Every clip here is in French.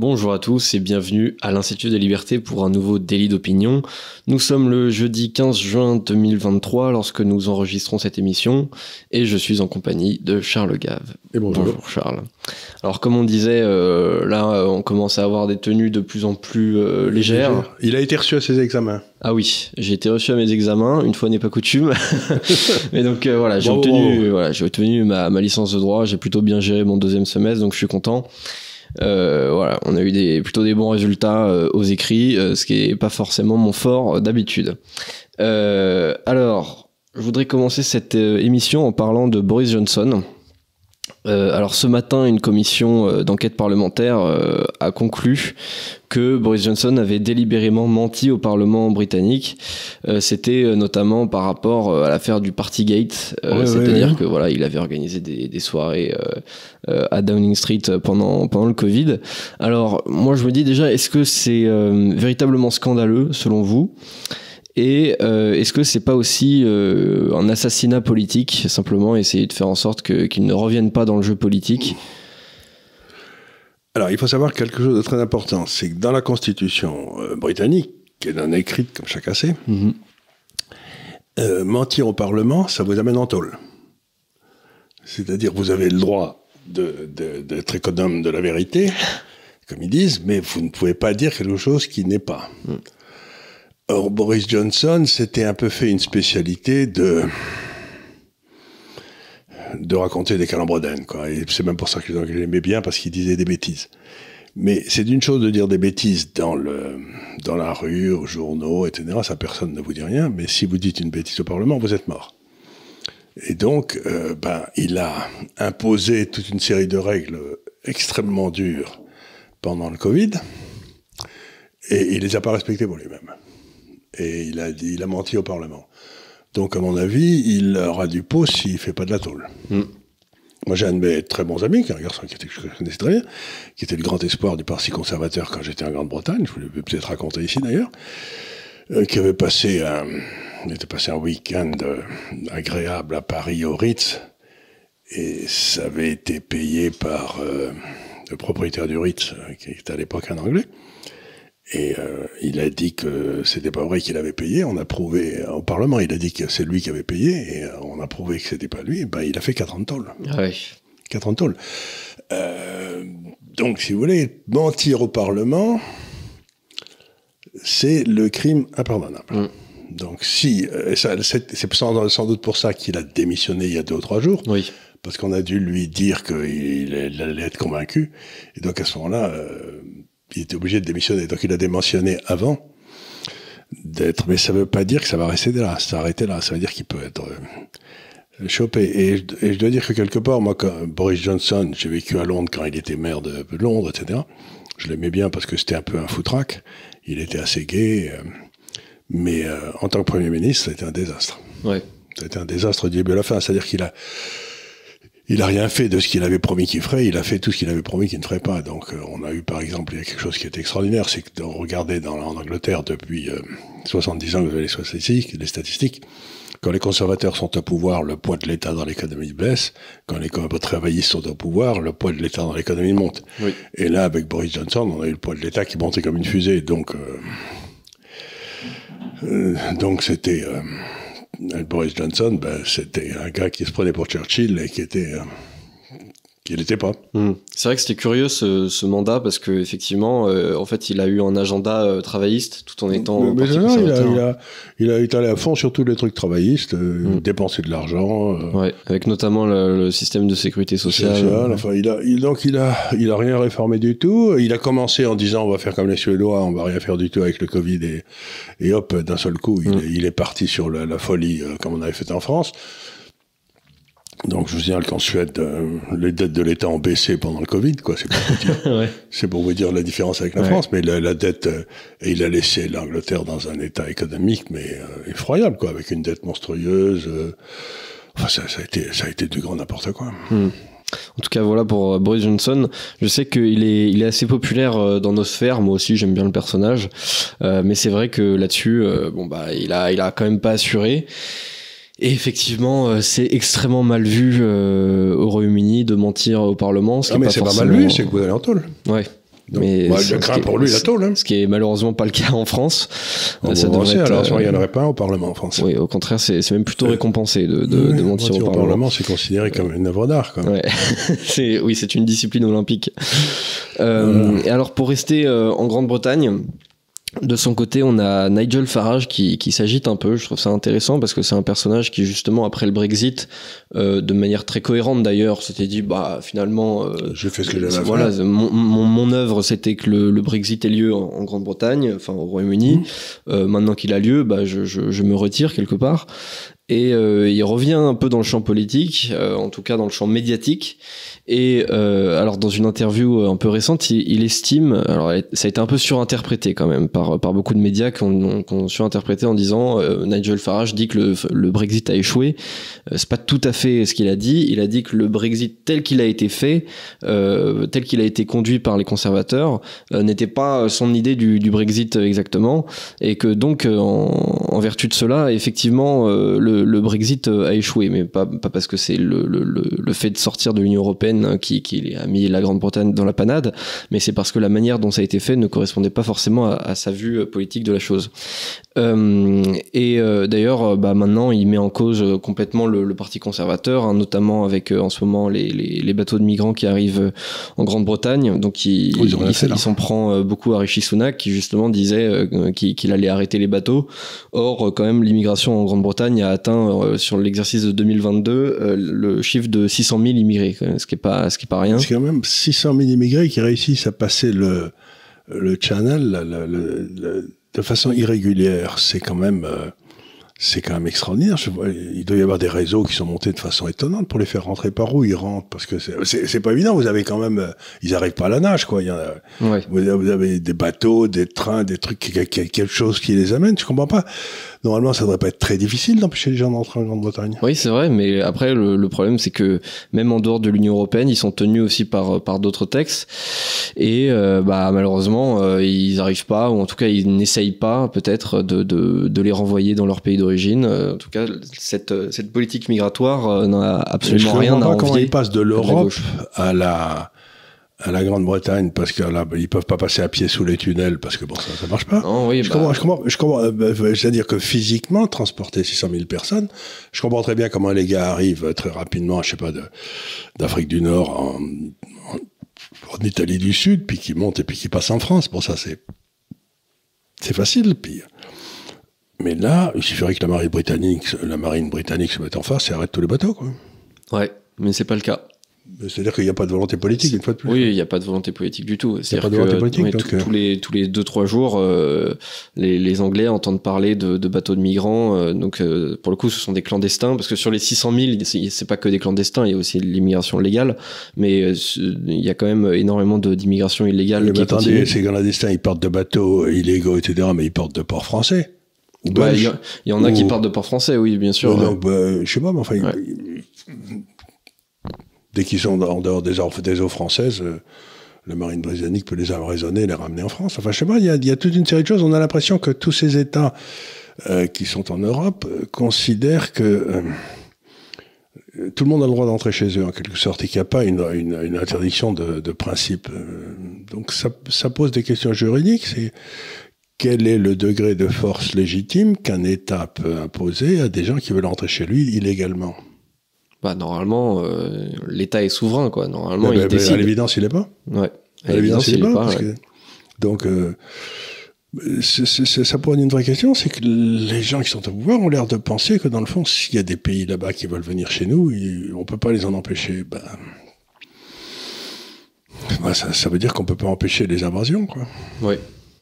Bonjour à tous et bienvenue à l'Institut des libertés pour un nouveau délit d'opinion. Nous sommes le jeudi 15 juin 2023 lorsque nous enregistrons cette émission et je suis en compagnie de Charles Gave. Et bonjour. Charles. Alors comme on disait, euh, là on commence à avoir des tenues de plus en plus euh, légères. Il a été reçu à ses examens. Ah oui, j'ai été reçu à mes examens, une fois n'est pas coutume. Mais donc euh, voilà, j'ai obtenu, voilà, j'ai obtenu ma, ma licence de droit, j'ai plutôt bien géré mon deuxième semestre, donc je suis content. Euh, voilà, on a eu des, plutôt des bons résultats euh, aux écrits, euh, ce qui est pas forcément mon fort d'habitude. alors, je voudrais commencer cette émission en parlant de Boris Johnson. Euh, alors ce matin, une commission euh, d'enquête parlementaire euh, a conclu que Boris Johnson avait délibérément menti au Parlement britannique. C'était notamment par rapport à l'affaire du Partygate, c'est-à-dire que voilà, il avait organisé des, des soirées à Downing Street pendant pendant le Covid. Alors moi, je me dis déjà, est-ce que c'est véritablement scandaleux selon vous? Et euh, est-ce que c'est pas aussi euh, un assassinat politique, simplement essayer de faire en sorte qu'ils ne reviennent pas dans le jeu politique? Alors, il faut savoir quelque chose de très important, c'est que dans la Constitution euh, britannique, qui est non écrite comme chacun sait, mhm. mentir au Parlement, ça vous amène en tôle. C'est-à-dire, vous avez le droit d'être économe de la vérité, comme ils disent, mais vous ne pouvez pas dire quelque chose qui n'est pas. Mhm. Or, Boris Johnson s'était un peu fait une spécialité de de raconter des. Et c'est même pour ça que l'aimais bien, parce qu'il disait des bêtises. Mais c'est d'une chose de dire des bêtises dans le, dans la rue, aux journaux, etc. Ça, personne ne vous dit rien. Mais si vous dites une bêtise au Parlement, vous êtes mort. Et donc, euh, ben, il a imposé toute une série de règles extrêmement dures pendant le Covid. Et il les a pas respectées pour lui-même et il a, il a menti au Parlement. Donc, à mon avis, il aura du pot s'il fait pas de la tôle. Mm. Moi, j'ai un de mes très bons amis, qui est un garçon qui était, que je connaissais très bien, qui était le grand espoir du Parti conservateur quand j'étais en Grande-Bretagne, je vous l'ai peut-être raconter ici d'ailleurs, euh, qui avait passé un, il était passé un week-end euh, agréable à Paris au Ritz, et ça avait été payé par euh, le propriétaire du Ritz, qui était à l'époque un Anglais. Et euh, il a dit que c'était pas vrai qu'il avait payé. On a prouvé au Parlement, il a dit que c'est lui qui avait payé, et euh, on a prouvé que c'était pas lui. Ben, il a fait 4 ans de tôle. Oui. 4 ans de tôle. Euh, donc, si vous voulez, mentir au Parlement, c'est le crime impardonnable. Mm. Donc, si, c'est sans, sans, doute pour ça qu'il a démissionné il y a deux ou trois jours. Oui. Parce qu'on a dû lui dire qu'il allait être convaincu. Et donc, à ce moment-là, il était obligé de démissionner. Donc il a démissionné avant d'être, mais ça veut pas dire que ça va rester là, s'arrêter là. Ça veut dire qu'il peut être euh, chopé. Et, je dois dire que quelque part, moi, quand Boris Johnson, j'ai vécu à Londres quand il était maire de Londres, etc. Je l'aimais bien parce que c'était un peu un foutraque. Il était assez gai. Euh, mais euh, en tant que Premier ministre, c'était un désastre. Ouais. C'était un désastre du début à la fin. C'est-à-dire qu'il a, il a rien fait de ce qu'il avait promis qu'il ferait, il a fait tout ce qu'il avait promis qu'il ne ferait pas. Donc euh, on a eu par exemple, il y a quelque chose qui est extraordinaire, c'est que regardez dans, en Angleterre depuis 70 euh, ans, vous avez les statistiques, les statistiques, quand les conservateurs sont au pouvoir, le poids de l'État dans l'économie baisse. Quand les travaillistes sont au pouvoir, le poids de l'État dans l'économie monte. Et là, avec Boris Johnson, on a eu le poids de l'État qui montait comme une fusée. Donc, euh, donc c'était Boris Johnson, ben, c'était un gars qui se prenait pour Churchill et qui était euh, il n'était pas. Hmm. C'est vrai que c'était curieux ce, mandat parce que effectivement, euh, en fait, il a eu un agenda euh, travailliste tout en étant. Mais, il, a, il, a, été allé à fond sur tous les trucs travaillistes, euh, hmm. dépenser de l'argent. Ouais, avec notamment le, système de sécurité sociale. enfin, il a, donc il a, il a rien réformé du tout. Il a commencé en disant on va faire comme les Suédois, on va rien faire du tout avec le Covid et, et hop, d'un seul coup, il, hmm. est parti sur la, la folie comme on avait fait en France. Donc je vous signale qu'en Suède, euh, les dettes de l'État ont baissé pendant le Covid, quoi. C'est pour vous dire, c'est pour vous dire la différence avec la France. Mais la, dette, euh, et il a laissé l'Angleterre dans un état économique, mais euh, effroyable, quoi, avec une dette monstrueuse. enfin, ça, ça, a été, ça a été du grand n'importe quoi. Hmm. En tout cas, voilà pour Boris Johnson. Je sais qu'il est, il est assez populaire dans nos sphères. Moi aussi, j'aime bien le personnage. mais c'est vrai que là-dessus, bon bah, il a, il a quand même pas assuré. Et effectivement, euh, c'est extrêmement mal vu euh, au Royaume-Uni de mentir au Parlement. Ce ah, mais c'est pas mal vu, c'est que vous allez en tôle. Ouais. mais bah, ce- je crains pour lui la tôle. Hein. Ce qui est malheureusement pas le cas en France. On ça devrait être, alors, euh, il n'y en aurait pas au Parlement en France. Oui, au contraire, c'est c'est même plutôt récompensé de, de, Oui, de mentir mentir au Parlement. c'est considéré comme une œuvre d'art. Ouais. c'est oui, c'est une discipline olympique. Euh, Voilà. Et alors pour rester euh, en Grande-Bretagne. De son côté, on a Nigel Farage qui, qui s'agite un peu. Je trouve ça intéressant parce que c'est un personnage qui, justement, après le Brexit, euh, de manière très cohérente d'ailleurs, s'était dit, bah finalement, euh, J'ai fait ce que j'avais à voilà, faire. mon, mon, mon œuvre, c'était que le, le Brexit ait lieu en, en Grande-Bretagne, enfin au Royaume-Uni. Mhm. Euh, maintenant qu'il a lieu, bah, je, je, je me retire quelque part. Et euh, il revient un peu dans le champ politique, euh, en tout cas dans le champ médiatique. Et euh, alors dans une interview un peu récente, il, estime, alors ça a été un peu surinterprété quand même par, beaucoup de médias qui ont, surinterprété en disant euh, Nigel Farage dit que le, Brexit a échoué. Euh, c'est pas tout à fait ce qu'il a dit. Il a dit que le Brexit tel qu'il a été fait, euh, tel qu'il a été conduit par les conservateurs, euh, n'était pas son idée du, Brexit exactement, et que donc euh, en, en vertu de cela, effectivement, euh, le, le Brexit euh, a échoué, mais pas, pas parce que c'est le, le, le, le fait de sortir de l'Union européenne hein, qui, qui a mis la Grande-Bretagne dans la panade, mais c'est parce que la manière dont ça a été fait ne correspondait pas forcément à, à sa vue euh, politique de la chose. Euh, et euh, d'ailleurs, bah, maintenant, il met en cause complètement le, parti conservateur, hein, notamment avec en ce moment les, les, les bateaux de migrants qui arrivent en Grande-Bretagne. Donc, il, Oui, il- il s'en prend beaucoup à Rishi Sunak, qui justement disait qu'il qu'il allait arrêter les bateaux. Or, euh, quand même, l'immigration en Grande-Bretagne a atteint euh, sur l'exercice de 2022 euh, le chiffre de 600 000 immigrés, ce qui est pas, pas rien. C'est quand même 600 000 immigrés qui réussissent à passer le, le channel de façon irrégulière. C'est quand même, c'est quand même extraordinaire. Je vois, il doit y avoir des réseaux qui sont montés de façon étonnante pour les faire rentrer par où ils rentrent, parce que c'est- pas évident. Vous avez quand même, euh, ils arrivent pas à la nage, quoi. Il y en a, Ouais. vous avez, des bateaux, des trains, des trucs, quelque chose qui les amène. Je comprends pas. Normalement, ça devrait pas être très difficile d'empêcher les gens d'entrer en Grande-Bretagne. Oui, c'est vrai, mais après, le, le problème, c'est que même en dehors de l'Union européenne, ils sont tenus aussi par, par d'autres textes. Et euh, bah, malheureusement, euh, ils n'arrivent pas, ou en tout cas, ils n'essayent pas, peut-être, de, de, de les renvoyer dans leur pays d'origine. Euh, en tout cas, cette, cette politique migratoire euh, n'a absolument rien à pas comment envier. ils passent de l'Europe à la à la Grande-Bretagne parce que là ils peuvent pas passer à pied sous les tunnels parce que bon ça ça marche pas. Non, oui, Je bah, comprends, je comprends, je comprends. euh, bah, C'est-à-dire que physiquement, transporter 600 000 personnes, je comprends très bien comment les gars arrivent très rapidement, je sais pas, d'Afrique du Nord en, en, en Italie du Sud, puis qui montent et puis qui passent en France. Bon, ça c'est c'est facile. Puis, mais là, il suffirait que la marine britannique, la marine britannique se mette en face et arrête tous les bateaux, quoi. ouais, mais c'est pas le cas. C'est-à-dire qu'il n'y a pas de volonté politique, une fois de plus. Oui, il n'y a pas de volonté politique du tout. C'est-à-dire pas de que volonté politique, ouais, donc, tous- euh. les tous les deux trois jours, euh, les, les Anglais entendent parler de, de bateaux de migrants. euh, donc euh, pour le coup, ce sont des clandestins parce que sur les 600 000, c'est pas que des clandestins, il y a aussi l'immigration légale, mais il y a quand même énormément d'immigration illégale Mais qui attendez, ces clandestins, ils partent de bateaux illégaux, etc., mais ils partent de ports français. Bah, Il y, a- il y en a qui partent de port français, oui, bien sûr. Ouais, donc, bah, je sais pas, mais enfin, Ouais. Dès qu'ils sont en dehors des eaux, françaises, euh, la marine britannique peut les raisonner et les ramener en France. Enfin, je sais pas, il y a, toute une série de choses. On a l'impression que tous ces États euh, qui sont en Europe euh, considèrent que euh, tout le monde a le droit d'entrer chez eux, en quelque sorte, et qu'il n'y a pas une, interdiction de, principe. Donc, ça, ça pose des questions juridiques. C'est quel est le degré de force légitime qu'un État peut imposer à des gens qui veulent entrer chez lui illégalement? Bah, normalement, euh, l'État est souverain, quoi. Normalement, Eh il ben, ben, décide. À l'évidence, il n'est pas. Ouais. À l'évidence, il il pas. pas, parce ouais. que- Donc, euh, ça pose une vraie question, c'est que les gens qui sont au pouvoir ont l'air de penser que dans le fond, s'il y a des pays là-bas qui veulent venir chez nous, ils- on peut pas les en empêcher. Ben, ben, ça, ça veut dire qu'on peut pas empêcher les invasions, quoi. Oui.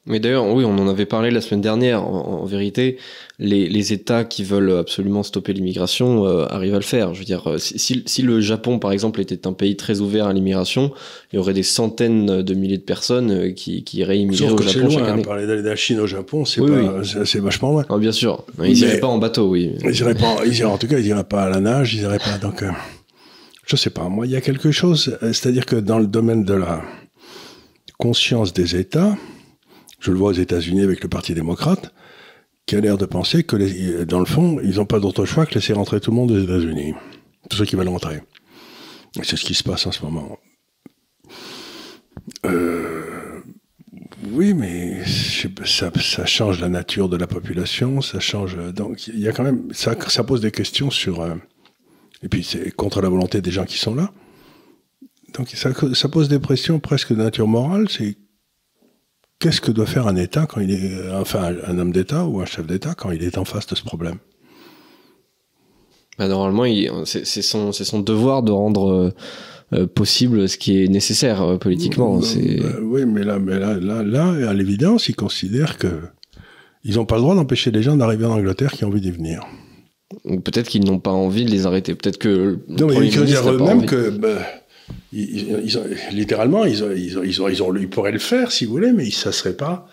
Mais d'ailleurs, oui, on en avait parlé la semaine dernière. En, en vérité, les, les États qui veulent absolument stopper l'immigration euh, arrivent à le faire. Je veux dire, euh, si, si- si le Japon, par exemple, était un pays très ouvert à l'immigration, il y aurait des centaines de milliers de personnes euh, qui, qui iraient immigrer au Japon chaque loin, hein, année. parler d'aller de la Chine au Japon, c'est Oui, vachement loin. Ah, bien sûr. Ils Mais- iraient pas en bateau, oui. Ils iraient pas, ils iraient, en tout cas, ils iraient pas à la nage, ils iraient pas. Donc, euh, je sais pas. Moi, il y a quelque chose, c'est-à-dire que dans le domaine de la conscience des États, je le vois aux États-Unis avec le Parti démocrate, qui a l'air de penser que, dans le fond, ils n'ont pas d'autre choix que laisser rentrer tout le monde aux États-Unis, tous ceux qui veulent rentrer. Et c'est ce qui se passe en ce moment. Euh, Oui, mais ça, change la nature de la population, ça change. Donc, il y a quand même. Ça, pose des questions sur. Euh, et puis, c'est contre la volonté des gens qui sont là. Donc, ça, ça pose des questions presque de nature morale. Qu'est-ce que doit faire un État quand il est. Enfin, un homme d'État ou un chef d'État quand il est en face de ce problème? Bah, Normalement, c'est son, son, devoir de rendre. Euh, euh, possible ce qui est nécessaire euh, politiquement. Euh, oui, mais là, mais là, là, là, à l'évidence, ils considèrent que ils n'ont pas le droit d'empêcher les gens d'arriver en Angleterre qui ont envie d'y venir. Peut-être qu'ils n'ont pas envie de les arrêter. Peut-être que. Non, mais ils dire eux-mêmes que. Bah, littéralement, ils, pourraient le faire si vous voulez, mais ça ne serait pas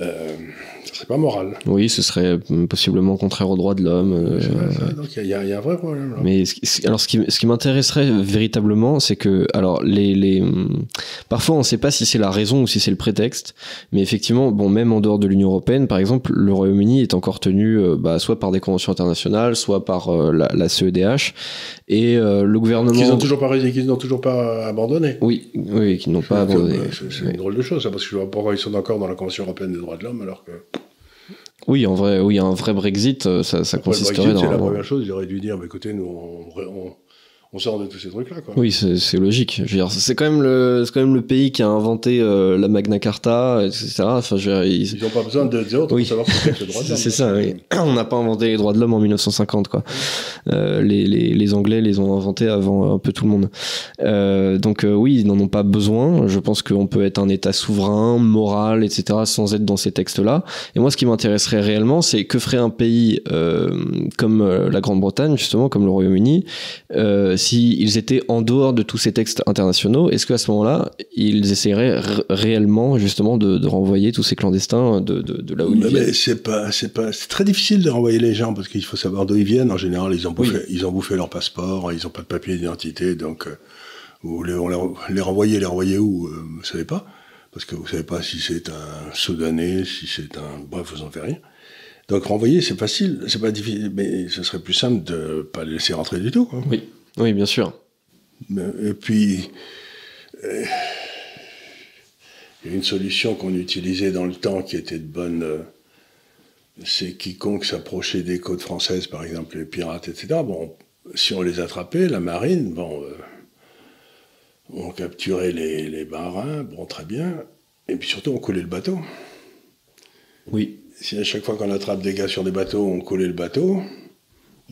euh, ce serait pas moral. Oui, ce serait possiblement contraire aux droits de l'homme. Euh, donc il y, a un vrai problème. Là. Mais alors, ce qui, ce qui m'intéresserait véritablement, c'est que, alors, les, les, parfois, on ne sait pas si c'est la raison ou si c'est le prétexte, mais effectivement, bon, même en dehors de l'Union européenne, par exemple, le Royaume-Uni est encore tenu, euh, bah, soit par des conventions internationales, soit par euh, la, la, CEDH, et le gouvernement. Qu'ils n'ont toujours pas, qu'ils n'ont toujours pas abandonné. Oui, oui, qu'ils n'ont pas abandonné. C'est une drôle de chose, ça, parce que je vois pas pourquoi ils sont encore dans la Convention européenne droits de l'homme, alors que. Oui, en vrai, oui, un vrai Brexit, euh, ça, ça consisterait dans. C'est la première chose, ils auraient dû dire, bah, écoutez, nous, on, on sort de tous ces trucs-là. Oui, c'est logique. Dire, c'est quand même le, c'est quand même le pays qui a inventé euh, la Magna Carta, etc. Enfin, je veux dire, ils n'ont pas besoin de zéro pour savoir ce qu'est le droit de l'homme. C'est ça. Oui. On n'a pas inventé les droits de l'homme en 1950, quoi. Euh, les, les, les, Anglais les ont inventés avant un peu tout le monde. Euh, donc euh, oui, ils n'en ont pas besoin. Je pense qu'on peut être un État souverain, moral, etc. sans être dans ces textes-là. Et moi, ce qui m'intéresserait réellement, c'est que ferait un pays euh, comme la Grande-Bretagne, justement, comme le Royaume-Uni. S'ils étaient en dehors de tous ces textes internationaux, est-ce qu'à ce, moment-là, ils essaieraient réellement justement de, renvoyer tous ces clandestins de, de, là où ils viennent? C'est pas, c'est pas, c'est très difficile de renvoyer les gens parce qu'il faut savoir d'où ils viennent. En général, ils ont bouffé, ils ont bouffé leur passeport, ils n'ont pas de papier d'identité, donc euh, vous les, les renvoyer, les renvoyer où euh, Vous savez pas, parce que vous savez pas si c'est un Soudanais, si c'est un, bref, vous en faites rien. Donc renvoyer, c'est facile, c'est pas difficile, mais ce serait plus simple de pas les laisser rentrer du tout. Oui. Oui, bien sûr. Et puis, euh, il y a une solution qu'on utilisait dans le temps qui était de bonne. Euh, c'est quiconque s'approchait des côtes françaises, par exemple les pirates, etc. Bon, si on les attrapait, la marine, bon, euh, on capturait les, les marins, bon, très bien. Et puis surtout, on coulait le bateau. Oui. Si à chaque fois qu'on attrape des gars sur des bateaux, on coulait le bateau,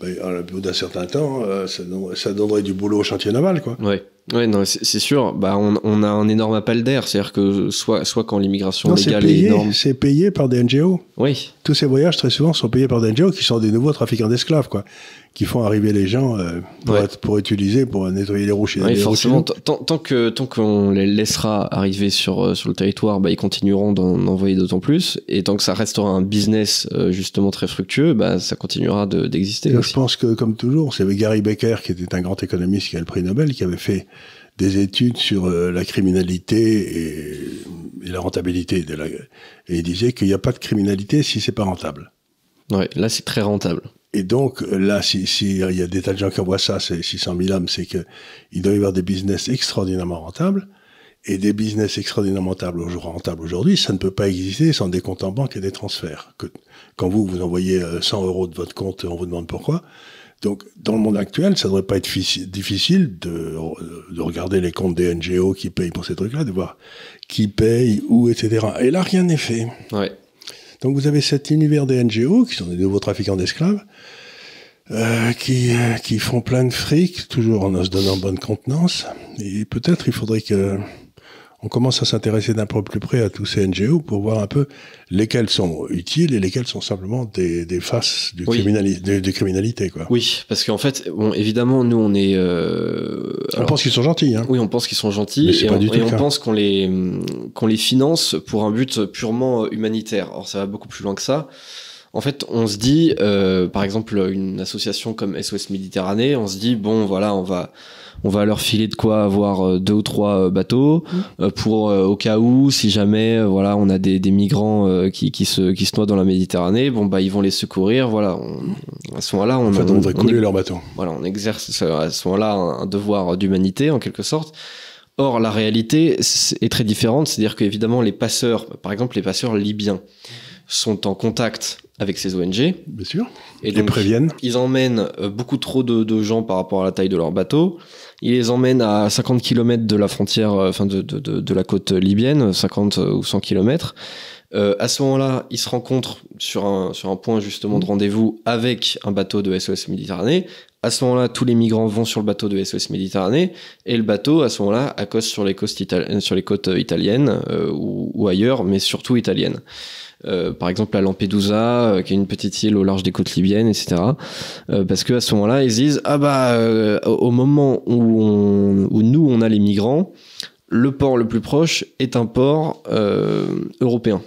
ben, au bout d'un certain temps, euh, ça, donnerait du boulot au chantier naval, quoi. Ouais, ouais non, c'est sûr. Bah, on, a un énorme appel d'air, c'est-à-dire que soit, soit quand l'immigration légale est, énorme, c'est payé par des NGO. Oui. Tous ces voyages très souvent sont payés par des NGO qui sont des nouveaux trafiquants d'esclaves, quoi qui font arriver les gens euh, pour, pour, utiliser, pour nettoyer les roues Oui, forcément, tant, que tant qu'on les laissera arriver sur euh, sur le territoire, bah, ils continueront d'en envoyer d'autant plus, et tant que ça restera un business euh, justement très fructueux, bah, ça continuera d'exister. je pense que comme toujours, c'est Gary Becker qui était un grand économiste qui a le prix Nobel, qui avait fait des études sur la criminalité et, et, la rentabilité de la, et il disait qu'il n'y a pas de criminalité si c'est pas rentable. Ouais, là c'est très rentable. Et donc, là, s'il si, il y a des tas de gens qui envoient ça, c'est 600 000 hommes, c'est qu'il doit y avoir des business extraordinairement rentables. Et des business extraordinairement rentables aujourd'hui, ça ne peut pas exister sans des comptes en banque et des transferts. Que, quand vous, vous envoyez 100 euh, euros de votre compte, on vous demande pourquoi. Donc, dans le monde actuel, ça ne devrait pas être difficile de, de, regarder les comptes des NGO qui payent pour ces trucs-là, de voir qui paye, où, etc. Et là, rien n'est fait. Ouais. Donc vous avez cet univers des NGO, qui sont des nouveaux trafiquants d'esclaves, euh, qui, euh, qui font plein de fric, toujours en se donnant bonne contenance. Et peut-être il faudrait que on commence à s'intéresser d'un peu plus près à tous ces NGO pour voir un peu lesquels sont utiles et lesquels sont simplement des, des faces du, de, criminalité. Quoi. Oui, parce qu'en fait, bon, évidemment, nous, on est... Euh, on pense qu'ils sont gentils. Hein. Oui, on pense qu'ils sont gentils et, on, et on pense qu'on les, qu'on les finance pour un but purement humanitaire. Or, ça va beaucoup plus loin que ça. En fait, on se dit, euh, par exemple, une association comme SOS Méditerranée, on se dit, bon, voilà, on va on va leur filer de quoi avoir euh, deux ou trois euh, bateaux mmh. euh, pour au cas où si jamais voilà on a des, des migrants qui, qui se qui se noient dans la Méditerranée bon bah ils vont les secourir voilà à ce moment-là on, en fait, on, on, couler leur bateau voilà on exerce à ce moment-là un, devoir d'humanité en quelque sorte Or, la réalité est très différente, c'est-à-dire qu'évidemment, les passeurs, par exemple, les passeurs libyens, sont en contact avec ces ONG. Bien sûr. Et donc, préviennent. Ils emmènent beaucoup trop de, gens par rapport à la taille de leur bateau. Ils les emmènent à 50 km de la frontière, euh, enfin de, de, de, la côte libyenne, 50 ou 100 km. Euh, à ce moment-là, ils se rencontrent sur un, sur un point justement de rendez-vous avec un bateau de SOS Méditerranée. À ce moment-là, tous les migrants vont sur le bateau de SOS Méditerranée et le bateau, à ce moment-là, accoste sur les côtes, sur les côtes italiennes ou, ou, ailleurs, mais surtout italiennes. Euh, par exemple à Lampedusa, euh, qui est une petite île au large des côtes libyennes, etc. Euh, parce que à ce moment-là, ils disent ah bah au moment où, où nous on a les migrants, le port le plus proche est un port européen.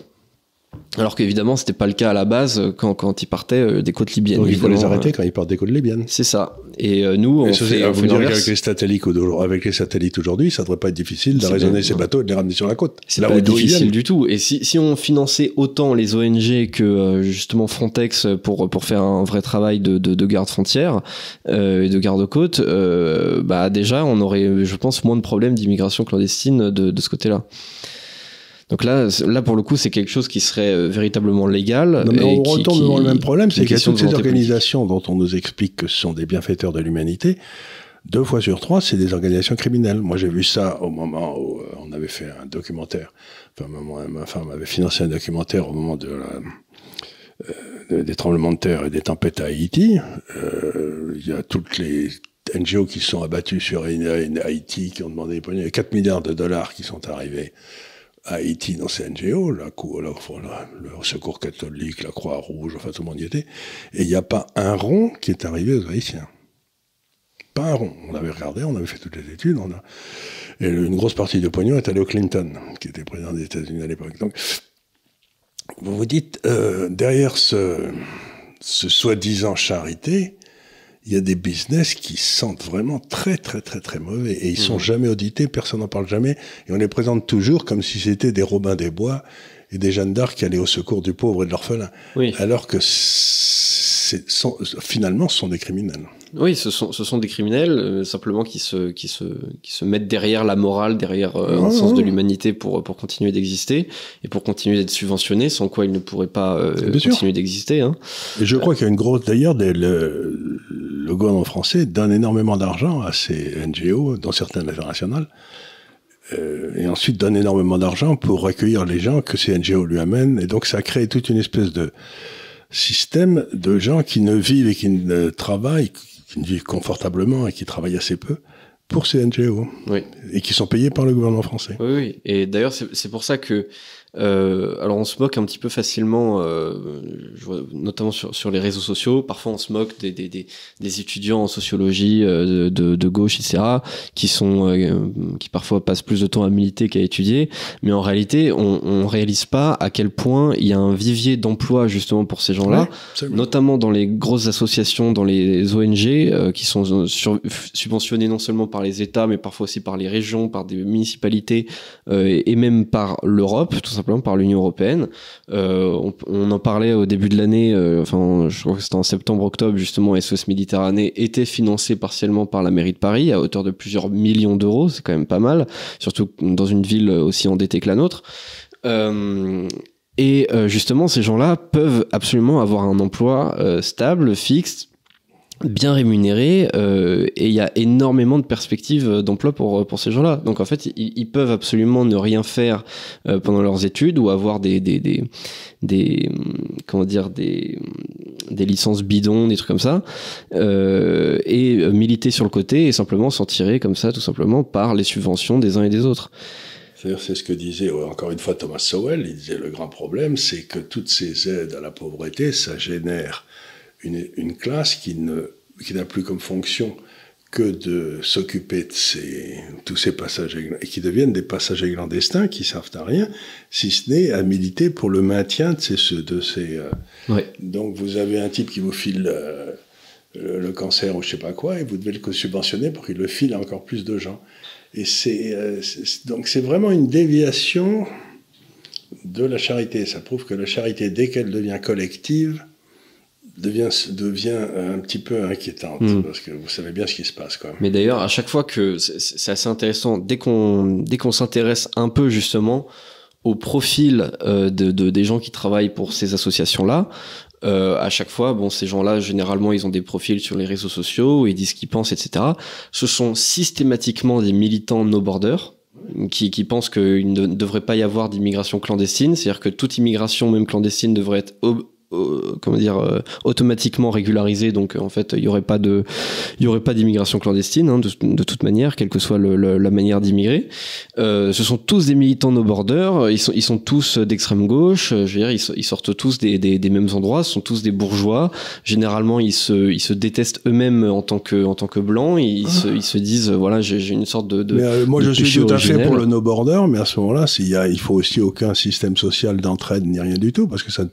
Alors qu'évidemment, c'était pas le cas à la base euh, quand, quand ils partaient euh, des côtes libyennes. Donc il faut les arrêter quand ils partent des côtes libyennes. C'est ça. Et euh, nous, on fait, vous dire qu'avec les satellites avec les satellites aujourd'hui, ça devrait pas être difficile de raisonner ces bateaux et de les ramener sur la côte. C'est pas difficile du tout. Et si, si on finançait autant les ONG que justement Frontex pour pour faire un vrai travail de, de, de garde frontière et de garde côte, bah déjà on aurait, je pense, moins de problèmes d'immigration clandestine de, de ce côté-là. Donc là, là pour le coup, c'est quelque chose qui serait euh, véritablement légal. mais on retourne devant le même problème, c'est qu'il y a toutes ces organisations dont on nous explique que ce sont des bienfaiteurs de l'humanité. Deux fois sur trois, c'est des organisations criminelles. Moi, j'ai vu ça au moment où euh, on avait fait un documentaire. Enfin, ma femme avait financé un documentaire au moment de euh, des tremblements de terre et des tempêtes à Haïti. Il y a toutes les NGO qui sont abattues sur Haïti, qui ont demandé Il y a 4 milliards de dollars qui sont arrivés Haïti dans ces NGO, la, la, le Secours catholique, la Croix-Rouge, enfin tout le monde y était, et il n'y a pas un rond qui est arrivé aux Haïtiens. Pas un rond. On avait regardé, on avait fait toutes les études, on a... et une grosse partie de pognon est allée au Clinton, qui était président des États-Unis à l'époque. Donc, vous vous dites, euh, derrière ce, ce soi-disant charité, il y a des business qui sentent vraiment très très très très mauvais et ils sont mmh. jamais audités, personne n'en parle jamais et on les présente toujours comme si c'était des Robins des Bois et des Jeanne d'Arc qui allaient au secours du pauvre et de l'orphelin. Oui. Alors que sont, finalement ce sont des criminels. Oui, ce sont, ce sont des criminels euh, simplement qui se, qui, se, qui se mettent derrière la morale, derrière euh, un sens de l'humanité pour, pour continuer d'exister et pour continuer d'être subventionnés, sans quoi ils ne pourraient pas euh, continuer d'exister. Hein. Et je crois qu'il y a une grosse, d'ailleurs, le, le gouvernement français donne énormément d'argent à ces NGO, dans certaines internationales, et ensuite donne énormément d'argent pour accueillir les gens que ces NGO lui amènent, et donc ça crée toute une espèce de système de gens qui ne vivent et qui ne travaillent qui vivent confortablement et qui travaillent assez peu pour ces NGO. Oui. Et qui sont payés par le gouvernement français. Oui, oui. Et d'ailleurs, c'est pour ça que euh, alors on se moque un petit peu facilement, euh, notamment sur, sur, les réseaux sociaux. Parfois on se moque des, des, des, des étudiants en sociologie euh, de, de, gauche, etc., qui sont, euh, qui parfois passent plus de temps à militer qu'à étudier. Mais en réalité, on, on réalise pas à quel point il y a un vivier d'emploi justement pour ces gens-là, notamment dans les grosses associations, dans les ONG euh, qui sont subventionnées non seulement par les États, mais parfois aussi par les régions, par des municipalités et même par l'Europe, tout simplement par l'Union européenne. Euh, on, en parlait au début de l'année, euh, enfin je crois que c'était en septembre-octobre justement, SOS Méditerranée était financé partiellement par la mairie de Paris à hauteur de plusieurs millions d'euros, c'est quand même pas mal, surtout dans une ville aussi endettée que la nôtre. Euh, et justement, ces gens-là peuvent absolument avoir un emploi stable, fixe, bien rémunérés euh, et il y a énormément de perspectives d'emploi pour pour ces gens-là. Donc en fait, ils, peuvent absolument ne rien faire euh, pendant leurs études ou avoir des des, des des comment dire des des licences bidons, des trucs comme ça euh, et militer sur le côté et simplement s'en tirer comme ça tout simplement par les subventions des uns et des autres. C'est ce que disait encore une fois Thomas Sowell. Il disait le grand problème, c'est que toutes ces aides à la pauvreté, ça génère une, classe qui ne qui n'a plus comme fonction que de s'occuper de ces, tous ces passages et qui deviennent des passages clandestins qui servent à rien, si ce n'est à militer pour le maintien de ces, de ces. Euh, donc vous avez un type qui vous file euh, le, cancer ou je sais pas quoi et vous devez le subventionner pour qu'il le file à encore plus de gens. Et c'est euh, donc c'est vraiment une déviation de la charité. Ça prouve que la charité, dès qu'elle devient collective, devient, devient un petit peu inquiétante, mm. parce que vous savez bien ce qui se passe. Quoi. Mais d'ailleurs, à chaque fois que c'est assez intéressant, dès qu'on dès qu'on s'intéresse un peu justement au profil euh, de, de, des gens qui travaillent pour ces associations-là, euh, à chaque fois, bon, ces gens-là, généralement, ils ont des profils sur les réseaux sociaux, ils disent ce qu'ils pensent, etc. Ce sont systématiquement des militants no border qui, qui pensent qu'il ne devrait pas y avoir d'immigration clandestine, c'est-à-dire que toute immigration, même clandestine, devrait être comment dire euh, automatiquement régularisé. Donc en fait il y aurait pas de il y aurait pas d'immigration clandestine hein, de, de, toute manière quelle que soit le, la manière d'immigrer. Euh, ce sont tous des militants no border ils sont ils sont tous d'extrême gauche. Je veux dire ils, sortent tous des, des, des, mêmes endroits. Ce sont tous des bourgeois. Généralement ils se ils se détestent eux-mêmes en tant que en tant que blancs. Ils, se, ils se disent voilà j'ai une sorte de, de mais, moi je suis tout à fait pour le no border mais à ce moment-là s'il y a il faut aussi aucun système social d'entraide ni rien du tout parce que ça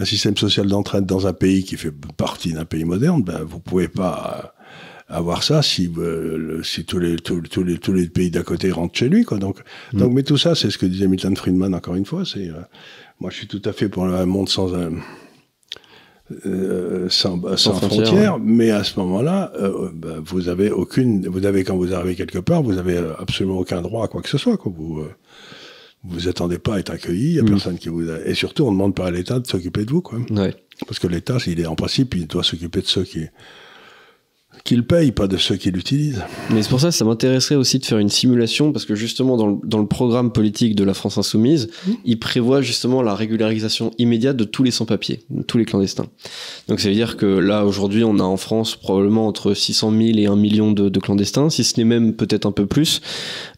un système social d'entraide dans un pays qui fait partie d'un pays moderne, ben, vous pouvez pas euh, avoir ça si, euh, si tous, les, tous, les, tous les pays d'à côté rentrent chez lui. Quoi. Donc, mm. donc, mais tout ça, c'est ce que disait Milton Friedman encore une fois. C'est, euh, moi, je suis tout à fait pour un monde sans, euh, sans, sans, frontières, mais à ce moment-là, ben, vous avez aucune, vous avez quand vous arrivez quelque part, vous avez absolument aucun droit à quoi que ce soit. Quoi. Vous, vous vous attendez pas à être accueilli, il y a mm. personne qui vous a... et surtout on ne demande pas à l'État de s'occuper de vous quoi. Ouais. Parce que l'État, il est en principe, il doit s'occuper de ceux qui qu'il paye, pas de ceux qui l'utilisent. Mais c'est pour ça que ça m'intéresserait aussi de faire une simulation, parce que justement, dans le, dans le programme politique de la France Insoumise, mmh. il prévoit justement la régularisation immédiate de tous les sans-papiers, tous les clandestins. Donc ça veut dire que là, aujourd'hui, on a en France probablement entre 600 000 et 1 million de, de clandestins, si ce n'est même peut-être un peu plus.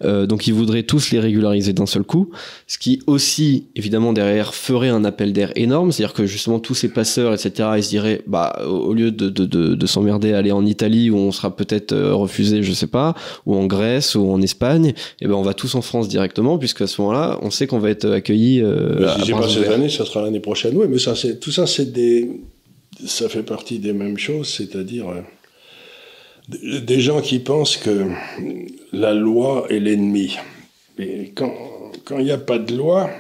Euh, donc ils voudraient tous les régulariser d'un seul coup, ce qui aussi, évidemment, derrière, ferait un appel d'air énorme, c'est-à-dire que justement, tous ces passeurs, etc., ils se diraient, bah, au lieu de, de, de, de s'emmerder à aller en Italie, où on sera peut-être euh, refusé, je sais pas, ou en Grèce ou en Espagne, et eh ben on va tous en France directement, puisque à ce moment-là, on sait qu'on va être accueilli. Euh, si c'est pas cette année, ça sera l'année prochaine. Oui, mais ça, c'est tout ça, c'est des, ça fait partie des mêmes choses, c'est-à-dire euh, des gens qui pensent que la loi est l'ennemi. Mais quand quand il n'y a pas de loi,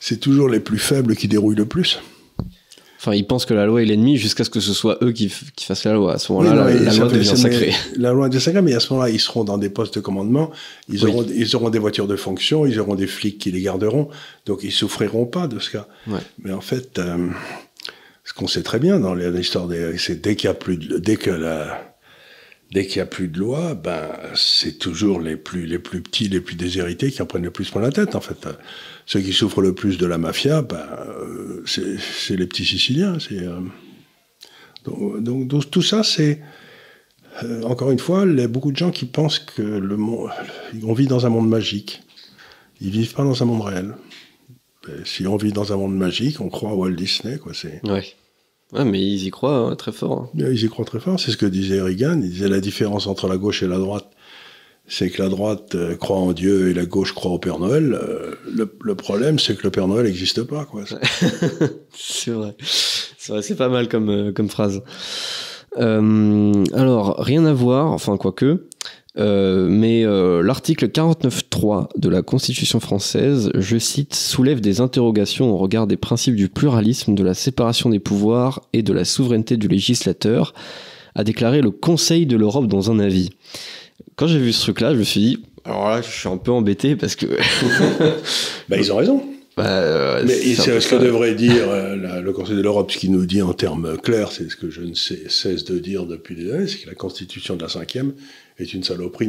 c'est toujours les plus faibles qui dérouillent le plus. Enfin, ils pensent que la loi est l'ennemi jusqu'à ce que ce soit eux qui, qui fassent la loi. À ce moment-là, la, loi devient sacrée. La loi devient sacrée, mais à ce moment-là, ils seront dans des postes de commandement, ils, auront, ils auront des voitures de fonction, ils auront des flics qui les garderont, donc ils souffriront pas de ce cas. Ouais. Mais en fait, euh, ce qu'on sait très bien dans l'histoire c'est dès qu'il y a plus de, dès que la, dès qu'il y a plus de loi, ben c'est toujours les plus les plus petits, les plus déshérités qui en prennent le plus pour la tête. En fait, ceux qui souffrent le plus de la mafia, ben, euh, c'est les petits Siciliens. Euh, donc, donc, tout ça, c'est euh, encore une fois, il y a beaucoup de gens qui pensent que le monde, on vit dans un monde magique. Ils vivent pas dans un monde réel. si on vit dans un monde magique, on croit à Walt Disney, quoi. C'est. Ouais. Ouais, mais ils y croient hein, très fort. Hein. Ils y croient très fort. C'est ce que disait Reagan. Il disait la différence entre la gauche et la droite, c'est que la droite euh, croit en Dieu et la gauche croit au Père Noël. Euh, le, problème, c'est que le Père Noël n'existe pas. Quoi. c'est vrai. C'est vrai, c'est pas mal comme, euh, phrase. Alors, rien à voir, enfin, quoique. Euh, mais l'article 49.3 de la Constitution française, je cite, soulève des interrogations au regard des principes du pluralisme, de la séparation des pouvoirs et de la souveraineté du législateur, a déclaré le Conseil de l'Europe dans un avis quand j'ai vu ce truc-là, je me suis dit, alors là, je suis un peu embêté parce que. bah, ils ont raison. Bah, euh, Mais c'est ce que devrait dire euh, le Conseil de l'Europe, ce qu'il nous dit en termes clairs, c'est ce que je ne sais, cesse de dire depuis des années, c'est que la Constitution de la cinquième est une saloperie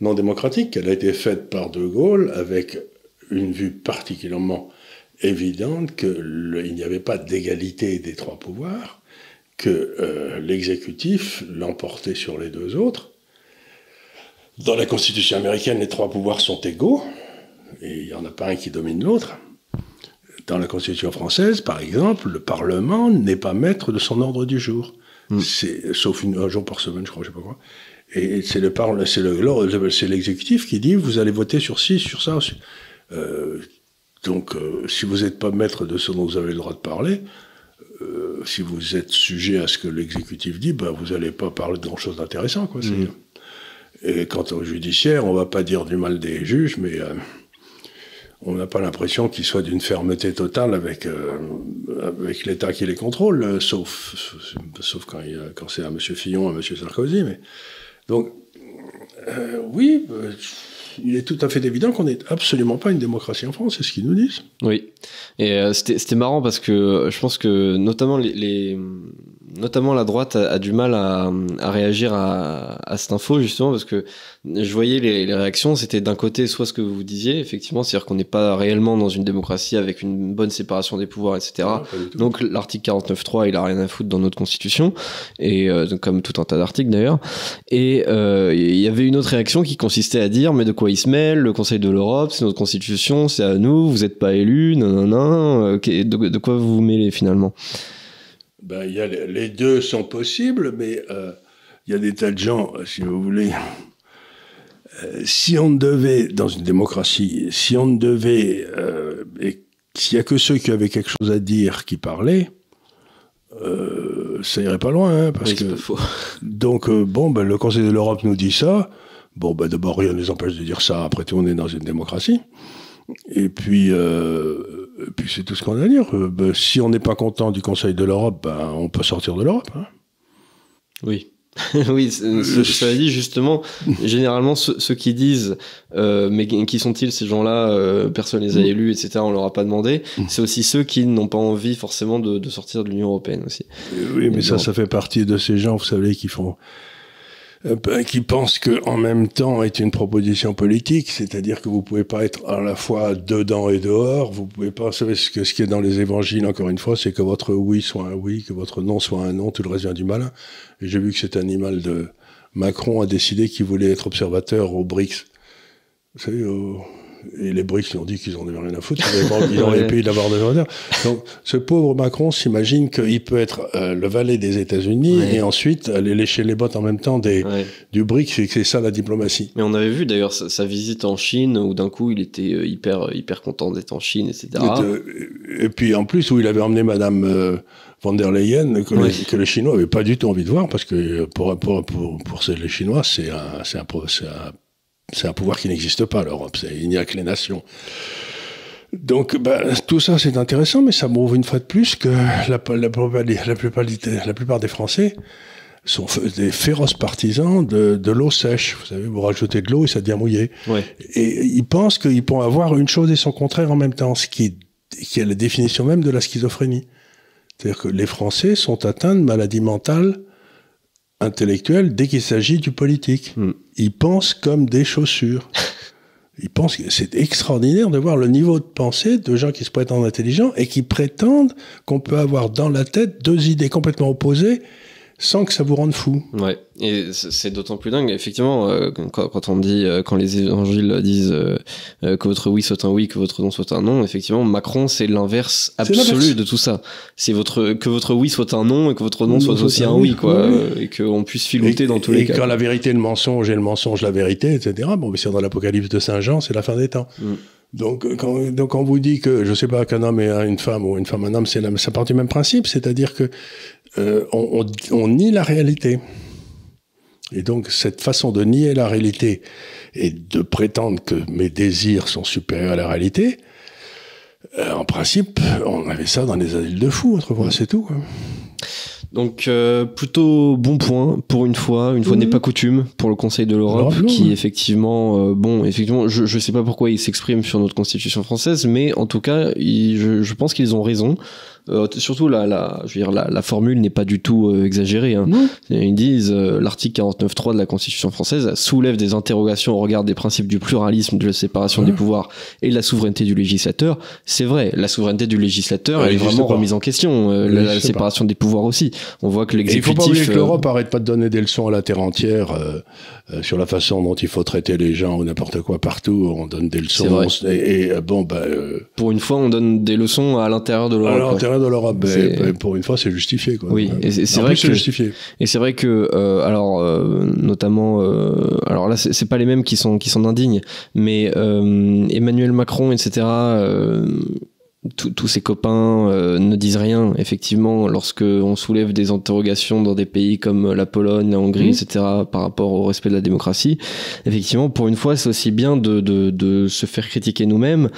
non démocratique. Elle a été faite par De Gaulle avec une vue particulièrement évidente qu'il n'y avait pas d'égalité des trois pouvoirs, que euh, l'exécutif l'emportait sur les deux autres, dans la Constitution américaine, les trois pouvoirs sont égaux, et il n'y en a pas un qui domine l'autre. Dans la Constitution française, par exemple, le Parlement n'est pas maître de son ordre du jour. Mm. C'est, sauf une, un jour par semaine, je crois, je sais pas quoi. Et c'est le c'est le, c'est l'exécutif qui dit vous allez voter sur ci, sur ça. Euh, donc, euh, si vous n'êtes pas maître de ce dont vous avez le droit de parler, euh, si vous êtes sujet à ce que l'exécutif dit, ben, vous n'allez pas parler de grand chose d'intéressant, quoi. Mm. Et quant au judiciaire, on va pas dire du mal des juges, mais euh, on n'a pas l'impression qu'ils soient d'une fermeté totale avec, euh, avec l'État qui les contrôle, euh, sauf, sauf quand, quand c'est à M. Fillon, à M. Sarkozy. Mais... Donc, euh, oui, il est tout à fait évident qu'on n'est absolument pas une démocratie en France, c'est ce qu'ils nous disent. Oui, et c'était marrant parce que je pense que notamment les notamment la droite a, du mal à, à réagir à, à, cette info justement parce que je voyais les, les réactions, c'était d'un côté soit ce que vous disiez effectivement, c'est-à-dire qu'on n'est pas réellement dans une démocratie avec une bonne séparation des pouvoirs, etc. Donc l'article 49.3 il a rien à foutre dans notre constitution et euh, comme tout un tas d'articles d'ailleurs. Et euh, il y avait une autre réaction qui consistait à dire mais de quoi il se mêle Le Conseil de l'Europe, c'est notre constitution, c'est à nous, vous n'êtes pas élus, non non non. De, de quoi vous vous mêlez finalement? Ben, y a les, deux sont possibles, mais euh, il y a des tas de gens, si vous voulez. Euh, si on devait, dans une démocratie, si on ne devait, euh, et s'il n'y a que ceux qui avaient quelque chose à dire qui parlaient, ça irait pas loin, hein, parce que. Donc bon, ben, le Conseil de l'Europe nous dit ça. Bon, ben, d'abord rien ne nous empêche de dire ça. Après tout, on est dans une démocratie. Et puis, puis c'est tout ce qu'on a à dire. Euh, ben, si on n'est pas content du Conseil de l'Europe, ben, on peut sortir de l'Europe. Hein. Oui. oui, cela dit justement, généralement ceux, qui disent, euh, mais qui sont-ils ces gens-là Personne les a mm. élus, etc. On leur a pas demandé. Mm. C'est aussi ceux qui n'ont pas envie forcément de, sortir de l'Union européenne aussi. Oui, mais ça, ça fait partie de ces gens, vous savez, qui font euh, qui pense que en même temps est une proposition politique, c'est-à-dire que vous pouvez pas être à la fois dedans et dehors. Vous pouvez pas. Vous savez ce que ce qui est dans les évangiles encore une fois, c'est que votre oui soit un oui, que votre non soit un non. Tout le reste vient du malin. Et j'ai vu que cet animal de Macron a décidé qu'il voulait être observateur au BRICS. Vous savez, au, et les BRICS ont dit qu'ils en avaient rien à foutre, ils ont les pays d'avoir des Donc, ce pauvre Macron s'imagine qu'il peut être euh, le valet des États-Unis et ensuite aller lécher les bottes en même temps des, du BRICS, et c'est ça la diplomatie. Mais on avait vu d'ailleurs sa, visite en Chine où d'un coup il était euh, hyper, hyper content d'être en Chine, etc. Et, puis en plus où il avait emmené Madame euh, von der Leyen que, les, que les Chinois n'avaient pas du tout envie de voir parce que pour, pour, pour, pour les Chinois c'est un, un, un c'est un pouvoir qui n'existe pas, l'Europe. Il n'y a que les nations. Donc, ben, tout ça, c'est intéressant, mais ça m'ouvre une fois de plus que la, la, plupart, des, la, plupart, la plupart des Français sont des féroces partisans de, de l'eau sèche. Vous savez, vous rajoutez de l'eau et ça devient mouillé. Et ils pensent qu'ils pourront avoir une chose et son contraire en même temps, ce qui, qui est la définition même de la schizophrénie. C'est-à-dire que les Français sont atteints de maladies mentales intellectuelles dès qu'il s'agit du politique. Hmm ils pensent comme des chaussures. Ils pensent que c'est extraordinaire de voir le niveau de pensée de gens qui se prétendent intelligents et qui prétendent qu'on peut avoir dans la tête deux idées complètement opposées sans que ça vous rende fou. Ouais, et c'est d'autant plus dingue, effectivement, euh, quand, on dit, euh, quand les évangiles disent euh, que votre oui soit un oui, que votre non soit un non, effectivement, Macron, c'est l'inverse absolu de tout ça. C'est votre, que votre oui soit un non et que votre non, soit aussi un oui, quoi, et qu'on puisse filouter dans tous les cas. Et quand la vérité, le mensonge, et le mensonge, la vérité, etc., bon, mais c'est dans l'Apocalypse de Saint Jean, c'est la fin des temps. Mm. Donc quand, donc, on vous dit que, je sais pas, qu'un homme est une femme ou une femme un homme, c'est ça part du même principe, c'est-à-dire que euh, on, on, nie la réalité. Et donc cette façon de nier la réalité et de prétendre que mes désirs sont supérieurs à la réalité, euh, en principe, on avait ça dans les asiles de fous autrefois, c'est tout. Quoi. Donc euh, plutôt bon point pour une fois, une fois n'est mhm. pas coutume pour le Conseil de l'Europe, qui effectivement, euh, bon, effectivement, je je sais pas pourquoi ils s'expriment sur notre Constitution française, mais en tout cas, je, je pense qu'ils ont raison. Euh, surtout la, la, je veux dire, la, la formule n'est pas du tout euh, exagérée. Hein. Ils disent euh, l'article 49.3 de la Constitution française soulève des interrogations au regard des principes du pluralisme, de la séparation des pouvoirs et de la souveraineté du législateur. C'est vrai, la souveraineté du législateur elle est vraiment remise en question. la, séparation des pouvoirs aussi. On voit que l'exécutif. Il faut pas oublier que l'Europe arrête pas de donner des leçons à la terre entière sur la façon dont il faut traiter les gens ou n'importe quoi partout. On donne des leçons. Et, et, bon, bah, pour une fois, on donne des leçons à l'intérieur de l'Europe de l'Europe. Ben, pour une fois, c'est justifié. Quoi. Oui, et c'est vrai que justifié. Et c'est vrai que, euh, alors, euh, notamment, euh, alors là, c'est pas les mêmes qui sont qui sont indignes, mais Emmanuel Macron, etc tous ses copains euh, ne disent rien, effectivement, lorsque on soulève des interrogations dans des pays comme la Pologne, la Hongrie, Mmh. etc., par rapport au respect de la démocratie. Effectivement, pour une fois, c'est aussi bien de, de, de se faire critiquer nous-mêmes,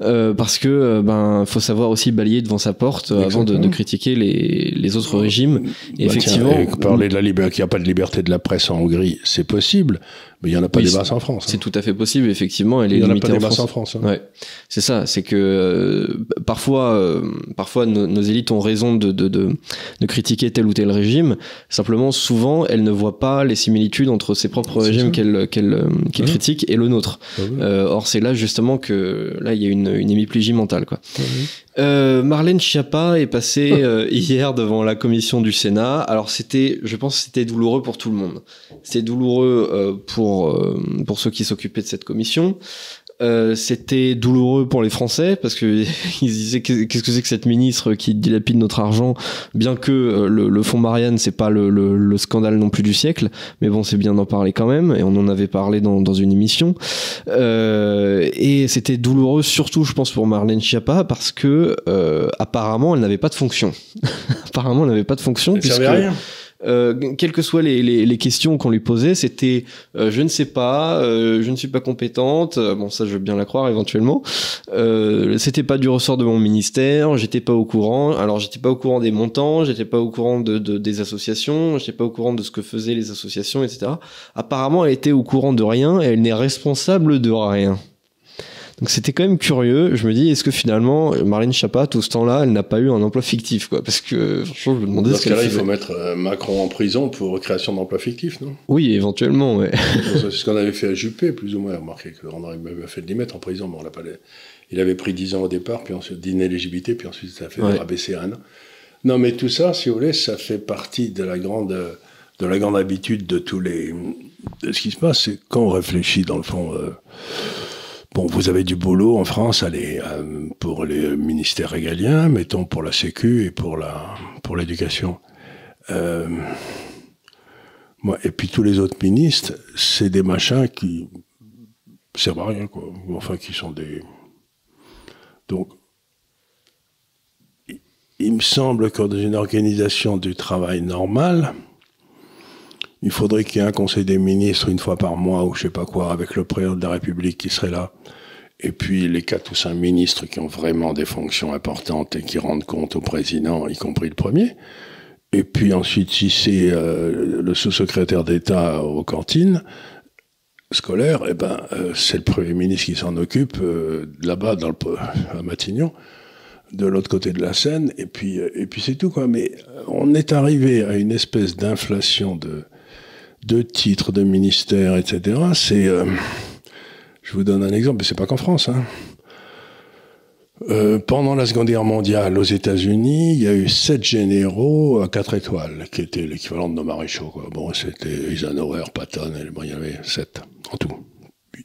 euh, parce que euh, ben faut savoir aussi balayer devant sa porte euh, avant de, de critiquer les, les autres régimes. Et Bah, effectivement, tiens, et parler de la liberté, qu'il n'y a pas de liberté de la presse en Hongrie, c'est possible, mais il n'y en a pas Oui, des c'est- en France. c'est hein. tout à fait possible. Effectivement, elle est Il n'y en a pas des France. en France. hein. Ouais, c'est ça. C'est que euh, parfois, euh, parfois nos, nos élites ont raison de, de, de, de critiquer tel ou tel régime. Simplement, souvent, elles ne voient pas les similitudes entre ces propres C'est régimes qu'elles qu'elles euh, qu'elles Ouais. critiquent et le nôtre. Ah oui, Euh, or, c'est là justement que là, il y a une, une hémiplégie mentale, quoi. Euh, Marlène Schiappa est passée euh, hier devant la commission du Sénat. Alors c'était, je pense, que c'était douloureux pour tout le monde. C'était douloureux euh, pour euh, pour ceux qui s'occupaient de cette commission. Euh, c'était douloureux pour les Français parce que ils disaient qu'est- qu'est-ce que c'est que cette ministre qui dilapide notre argent, bien que euh, le, le fonds Marianne c'est pas le, le, le scandale non plus du siècle, mais bon c'est bien d'en parler quand même et on en avait parlé dans, dans une émission. Euh, et c'était douloureux surtout je pense pour Marlène Schiappa parce que euh, apparemment elle n'avait pas de fonction. apparemment elle n'avait pas de fonction servait puisque- à rien. Euh, quelles que soient les, les, les questions qu'on lui posait, c'était euh, je ne sais pas, euh, je ne suis pas compétente. Euh, Bon, ça, je veux bien la croire éventuellement. Euh, c'était pas du ressort de mon ministère, j'étais pas au courant. Alors, j'étais pas au courant des montants, j'étais pas au courant de, de- des associations, j'étais pas au courant de ce que faisaient les associations, etc. Apparemment, elle était au courant de rien et elle n'est responsable de rien. Donc c'était quand même curieux. Je me dis, est-ce que finalement, Marlène Schiappa, tout ce temps-là, elle n'a pas eu un emploi fictif, quoi? Parce que franchement, je me demandais Dans ce cas-là, il faut mettre euh, Macron en prison pour création d'emplois fictifs, non? Oui, éventuellement, ouais. C'est ce qu'on avait fait à Juppé, plus ou moins. Remarquez qu'on aurait même fait de l'y mettre en prison, mais on l'a pas. Il avait pris 10 ans au départ, puis ensuite d'inéligibilité, puis ensuite ça a fait Ouais. rabaisser à un an. Non, mais tout ça, si vous voulez, ça fait partie de la grande, de la grande habitude de tous les. De ce qui se passe, c'est quand on réfléchit, dans le fond. euh, Bon, vous avez du boulot en France, allez, euh, pour les ministères régaliens, mettons pour la Sécu et pour la pour l'éducation. Euh, moi, et puis tous les autres ministres, c'est des machins qui servent à rien, quoi. Enfin, qui sont des. Donc, il- il me semble que dans une organisation du travail normale, il faudrait qu'il y ait un conseil des ministres une fois par mois ou je sais pas quoi, avec le président de la République qui serait là. Et puis les quatre ou cinq ministres qui ont vraiment des fonctions importantes et qui rendent compte au président, y compris le premier. Et puis ensuite, si c'est euh, le sous-secrétaire d'État aux cantines scolaires, eh ben, euh, c'est le Premier ministre qui s'en occupe euh, là-bas, dans le, à Matignon, de l'autre côté de la Seine, et puis, et puis c'est tout. Quoi. Mais on est arrivé à une espèce d'inflation de, de titres, de ministères, etc. C'est... euh, je vous donne un exemple, mais c'est pas qu'en France. Hein. Euh, pendant la Seconde Guerre mondiale, aux États-Unis, il y a eu sept généraux à quatre étoiles, qui étaient l'équivalent de nos maréchaux. Bon, c'était Eisenhower, Patton, et bon, il y avait sept en tout.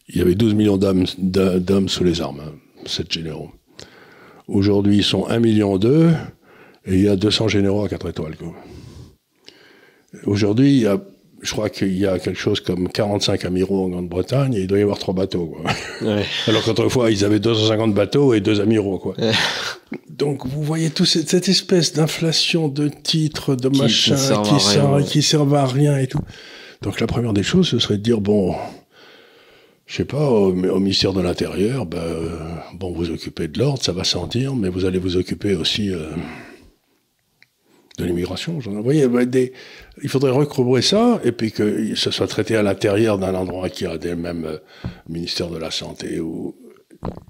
Il y avait 12 millions d'hommes, sous les armes, hein, sept généraux. Aujourd'hui, ils sont 1 million d'eux, et il y a 200 généraux à quatre étoiles. Aujourd'hui, il y a, je crois qu'il y a quelque chose comme 45 amiraux en Grande-Bretagne, et il doit y avoir trois bateaux. Quoi. ouais. Alors qu'autrefois, ils avaient 250 bateaux et deux amiraux, quoi. Donc, vous voyez toute cette, cette espèce d'inflation de titres, de Qui machins, qui, servent, rien. qui servent à rien et tout. Donc, la première des choses, ce serait de dire, bon, je sais pas, au, au ministère de l'Intérieur, ben, bon, vous occupez de l'ordre, ça va sentir, mais vous allez vous occuper aussi euh, de l'immigration. J'en- Vous voyez, ben, des, il faudrait recouvrer ça, et puis que ce soit traité à l'intérieur d'un endroit qui a des mêmes euh, ministères de la Santé ou,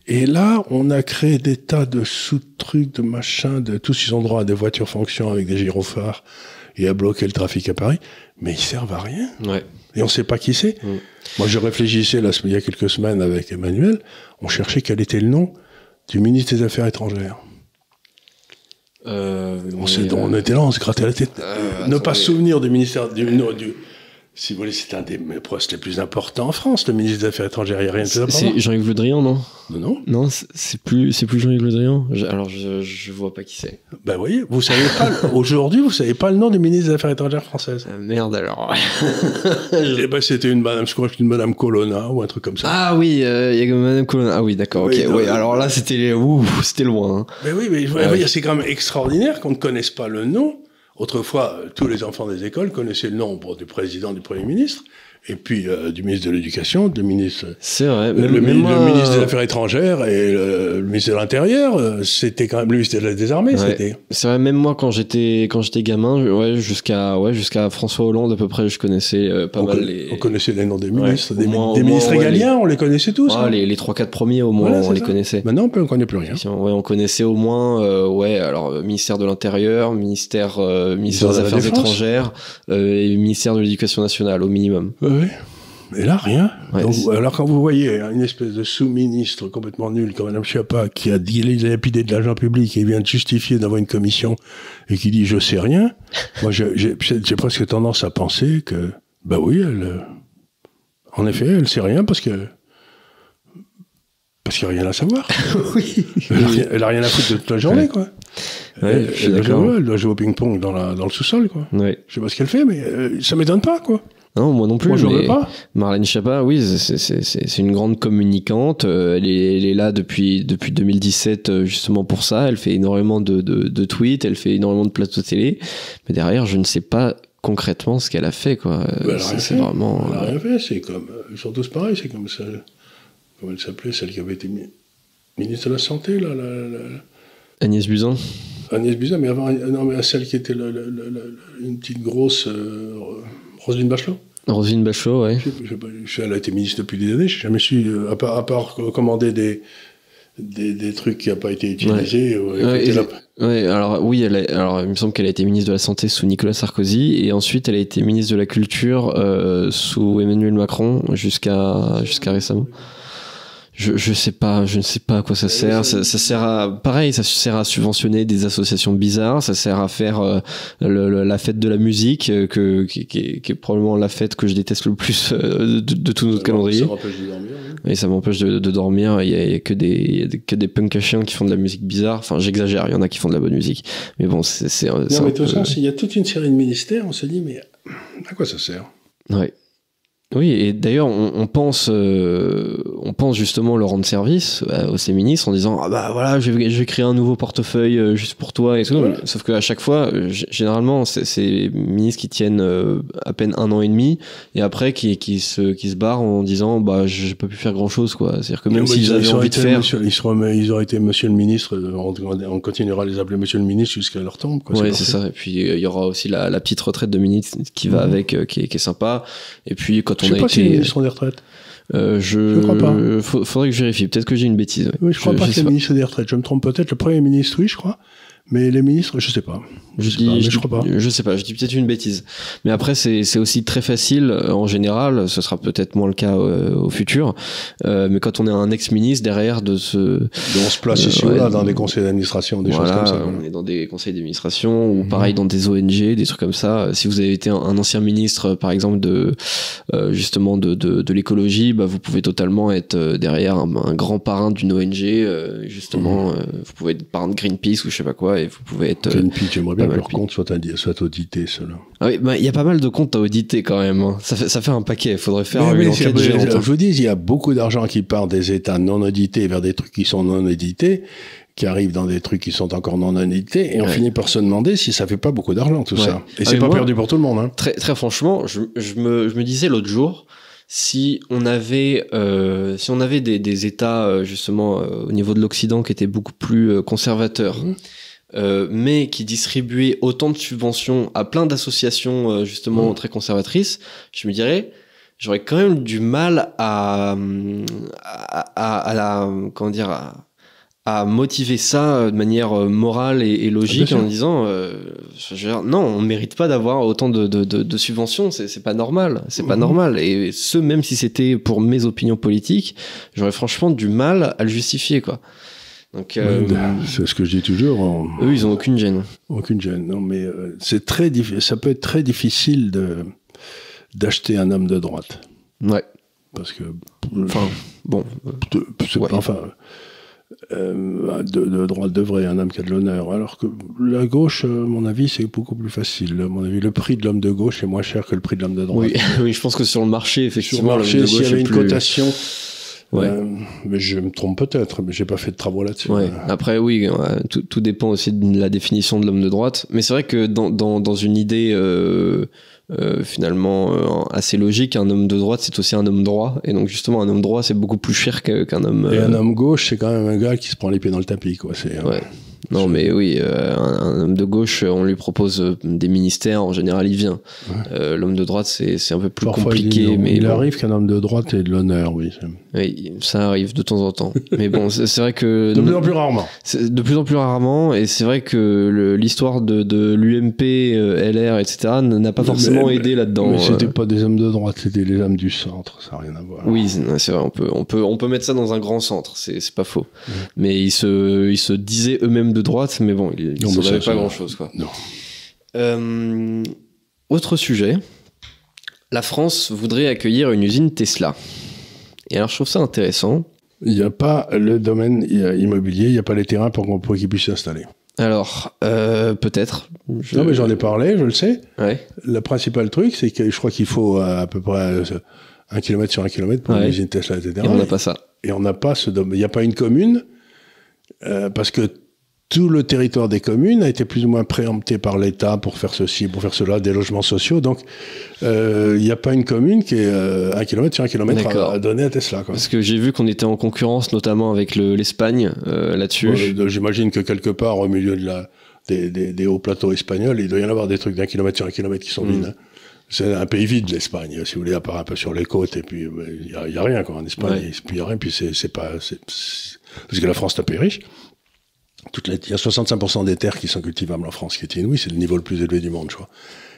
et là, on a créé des tas de sous-trucs, de machins, de tous ils ont droit à des voitures fonction avec des gyrophares et à bloquer le trafic à Paris, mais ils servent à rien. Ouais. Et on ne sait pas qui c'est. Mm. Moi, je réfléchissais là, il y a quelques semaines avec Emmanuel, on cherchait quel était le nom du ministre des Affaires étrangères. Euh, On, mais, euh, on était là, on se grattait la tête. euh, ne pas se souvenir du ministère du, du, Si vous voulez, c'est un des postes les plus importants en France, le ministre des Affaires étrangères. Il n'y a rien de plus important. C'est Jean-Yves Le Drian, non? Non, non. Non, c'est- plus, c'est plus Jean-Yves Le Drian? Je- alors, je, je vois pas qui c'est. Ben, vous voyez, vous savez pas, aujourd'hui, vous savez pas le nom du ministre des Affaires étrangères françaises. Ah, merde, alors. Eh ben, c'était une madame, je crois que c'était une madame Colonna ou un truc comme ça. ah oui, euh, il y a Madame Colonna. Ah oui, d'accord, Oui, ok. mais- alors là, c'était c'était loin. hein. Ben oui, mais Ah oui. c'est quand même extraordinaire qu'on ne connaisse pas le nom. Autrefois, euh, tous les enfants des écoles connaissaient le nom bon, du président, du premier ministre, et puis euh, du ministre de l'Éducation, du ministre, C'est vrai. le, Même, le même mi- moi, le ministre des euh, Affaires étrangères et le, le ministre de l'Intérieur. euh, C'était quand même le ministre des Armées. Ouais. C'était. C'est vrai, même moi quand j'étais quand j'étais gamin, ouais, jusqu'à ouais, jusqu'à François Hollande à peu près, je connaissais euh, pas on, mal con- les on connaissait les noms des ministres, des, moins- des au ministres moins, régaliens, on les connaissait tous. Ah, hein. les trois quatre premiers au moins, Voilà, on les ça. connaissait. Maintenant, on ne connaît plus rien. On connaissait au moins, euh, ouais, alors ministère de l'Intérieur, ministère, ministère des Affaires étrangères et ministère de l'Éducation nationale au minimum. Et là, rien. Ouais, Donc, c'est- alors, quand vous voyez une espèce de sous-ministre complètement nul comme Mme Chiappa qui a dilapidé de l'argent public et vient de justifier d'avoir une commission et qui dit je sais rien, moi, j'ai presque tendance à penser que, bah oui, elle, euh, en effet, elle sait rien parce que. Parce qu'il n'y a rien à savoir. oui. Elle a, rien, à foutre de toute la journée, Ouais. quoi. Ouais, elle, elle doit jouer, elle doit jouer au ping-pong dans, dans le sous-sol, quoi. Ouais. Je sais pas ce qu'elle fait, mais euh, ça m'étonne pas, quoi. Non, moi non plus. Moi, je veux pas. Marlène Schiappa, oui, c'est- une grande communicante. euh, Elle est, elle est là depuis, depuis 2017 euh, justement pour ça. Elle fait énormément de, de, de tweets, elle fait énormément de plateaux télé. Mais derrière, je ne sais pas concrètement ce qu'elle a fait. quoi. Elle a C'est rien c'est fait. vraiment... Elle a euh, rien fait, c'est comme. Ils sont tous pareils, c'est comme celle. Comment elle s'appelait, celle qui avait été mi- ministre de la Santé, là, Agnès Buzyn Agnès Buzyn, mais avant, non, mais celle qui était une petite grosse. euh, Roselyne Bachelot. Roselyne Bachelot, sais, elle a été ministre depuis des années, je n'ai jamais su, euh, à part, à part commander des, des, des trucs qui n'ont pas été utilisés. euh, Ouais, et- Ouais, alors oui, elle a- alors il me semble qu'elle a été ministre de la Santé sous Nicolas Sarkozy et ensuite elle a été ministre de la Culture euh, sous Emmanuel Macron jusqu'à jusqu'à récemment. Je, je sais pas, je ne sais pas à quoi ça sert. Ça, ça sert à, pareil, ça sert à subventionner des associations bizarres. Ça sert à faire euh, le- le- la fête de la musique, euh, que, qui, qui est, qui est probablement la fête que je déteste le plus euh, de, de tout notre calendrier. Ça m'empêche de dormir. oui. Et ça m'empêche de, de dormir. Il y, a, il y a que des, il y a des- que des punks à chiens qui font de la musique bizarre. Enfin, j'exagère. Il y en a qui font de la bonne musique. Mais bon, c'est, Non, mais de toute façon, s'il y a toute une série de ministères, on se dit, mais à quoi ça sert? Ouais. Oui, et d'ailleurs, on, on pense, euh, on pense justement leur rendre service euh, aux ces ministres en disant ah bah voilà, je vais, je vais créer un nouveau portefeuille euh, juste pour toi et tout. Ouais. Sauf qu'à chaque fois, euh, généralement, c'est ministres qui tiennent euh, à peine un an et demi et après qui, qui se qui se barrent en disant bah j'ai pas pu faire grand chose quoi. C'est-à-dire que même s'ils ils- avaient envie de faire, monsieur- ils, seront- ils auraient été monsieur le ministre, euh, on, on continuera à les appeler monsieur le ministre jusqu'à leur tombe. Quoi, ouais, c'est ça. Et puis il y aura aussi la, la petite retraite de ministre qui va Mhm. avec, qui, est, qui est sympa. Et puis quand Je on sais a pas si été, ministres ont des retraites. euh, je, Je crois pas. faudrait que je vérifie. Peut-être que j'ai une bêtise. ouais. Oui, je crois pas je que les ministres aient des retraites. Je me trompe peut-être. Le premier ministre, oui, je crois. Mais les ministres, je sais pas. Je, sais dis, pas, mais je, je crois pas. je sais pas, je dis peut-être une bêtise. Mais après, c'est aussi très facile euh, en général, ce sera peut-être moins le cas euh, au futur, euh, mais quand on est un ex-ministre derrière de. Donc, on se place Euh, ici ouais. ou là dans des conseils d'administration, des voilà, choses comme ça. on est dans des conseils d'administration ou Mhm. pareil dans des ONG, des trucs comme ça. Si vous avez été un, un ancien ministre, par exemple, de justement de, de, de l'écologie, bah, vous pouvez totalement être derrière un, un grand parrain d'une ONG, justement. Mhm. vous pouvez être parrain de Greenpeace ou je sais pas quoi, et vous pouvez être. Greenpeace, j'aimerais bien que leur compte soit, soit audité, cela. Ah oui, bah, il y a pas mal de comptes à auditer quand même. hein. Ça, fait, ça fait un paquet. Il faudrait faire Mais une c'est- enquête je géante. hein. vous dis, il y a beaucoup d'argent qui part des États non audités vers des trucs qui sont non audités, qui arrivent dans des trucs qui sont encore non audités, et on Ouais. finit par se demander si ça fait pas beaucoup d'argent, tout Ouais. ça. Et Ah, c'est mais pas moi- perdu pour tout le monde, hein. Très, très franchement, je, je, me, je me disais l'autre jour, si on avait, euh, si on avait des, des États euh, justement euh, au niveau de l'Occident qui étaient beaucoup plus conservateurs, Mhm. Euh, mais qui distribuaient autant de subventions à plein d'associations euh, justement Mhm. très conservatrices, je me dirais, j'aurais quand même du mal à, à, à, à la, comment dire, à, à motiver ça de manière euh, morale et, et logique Ah, en disant euh, je veux dire, non on mérite pas d'avoir autant de, de, de, de subventions c'est c'est pas normal c'est pas Mhm. normal et ce même si c'était pour mes opinions politiques j'aurais franchement du mal à le justifier quoi donc euh, C'est ce que je dis toujours. on- eux ils ont aucune gêne Aucune gêne. Non, mais euh, c'est très ça peut être très difficile de d'acheter un homme de droite. Ouais. Parce que. Enfin, bon. c'est Ouais. enfin. euh, de, de droite de vrai, un homme qui a de l'honneur. Alors que la gauche, à mon avis, c'est beaucoup plus facile. À mon avis, le prix de l'homme de gauche est moins cher que le prix de l'homme de droite. Oui, oui, je pense que sur le marché, Sur effectivement, le l'homme marché, s'il y avait une plus- cotation, Ouais. euh, mais je me trompe peut-être, mais j'ai pas fait de travaux là-dessus. Ouais. Euh, Après, oui, ouais, tout, tout dépend aussi de la définition de l'homme de droite. Mais c'est vrai que dans, dans, dans une idée euh, euh, finalement euh, assez logique, un homme de droite, c'est aussi un homme droit. Et donc, justement, un homme droit, c'est beaucoup plus cher qu'un homme. Et euh, un homme gauche, c'est quand même un gars qui se prend les pieds dans le tapis, quoi. C'est, euh, Ouais. Non, mais oui, euh, un, un homme de gauche, on lui propose euh, des ministères, en général, il vient. Ouais. Euh, L'homme de droite, c'est c'est un peu plus Parfois, compliqué, il, mais il bon. arrive qu'un homme de droite ait de l'honneur, oui. Oui, ça arrive de temps en temps. mais bon, c'est vrai que De plus en plus rarement. De plus en plus rarement, et c'est vrai que l'histoire de, de l'UMP, euh, LR, etc., n'a pas forcément mais- aidé là-dedans. Mais c'était euh. pas des hommes de droite, c'était les hommes du centre, ça n'a rien à voir. Oui, c'est vrai, on peut, on, peut, on peut mettre ça dans un grand centre, c'est c'est pas faux. Mais ils se, ils se disaient eux-mêmes de droite, mais bon, ils Non, ne mais ça, savaient ça- pas grand-chose. Euh, autre sujet, la France voudrait accueillir une usine Tesla. Et alors je trouve ça intéressant. Il n'y a pas le domaine il immobilier, il n'y a pas les terrains pour, pour qu'ils puissent s'installer. Alors, euh, peut-être. Je- Non, mais j'en ai parlé, je le sais. Ouais. Le principal truc, c'est que je crois qu'il faut à peu près euh, un kilomètre sur un kilomètre pour Ouais. une usine Tesla, etc. Et on n'a pas ça. Et on n'a pas ce domaine. Il n'y a pas une commune, euh, parce que tout le territoire des communes a été plus ou moins préempté par l'État pour faire ceci, pour faire cela, des logements sociaux. Donc, euh, il n'y a pas une commune qui est euh, un kilomètre sur un kilomètre à, à donner à Tesla. Quoi. Parce que j'ai vu qu'on était en concurrence, notamment avec le- l'Espagne euh, là-dessus. Bon, J'imagine que quelque part, au milieu de la, des, des- des hauts plateaux espagnols, il doit y en avoir des trucs d'un kilomètre sur un kilomètre qui sont Mm. vides. hein. C'est un pays vide, l'Espagne, si vous voulez, à part un peu sur les côtes, et puis il n'y a, rien, quoi, en Espagne, Ouais. il y a rien, puis c'est pas... c'est- c'est- Parce que la France est un pays riche. Il y a 65% des terres qui sont cultivables en France, ce qui est inouï, c'est le niveau le plus élevé du monde, je crois.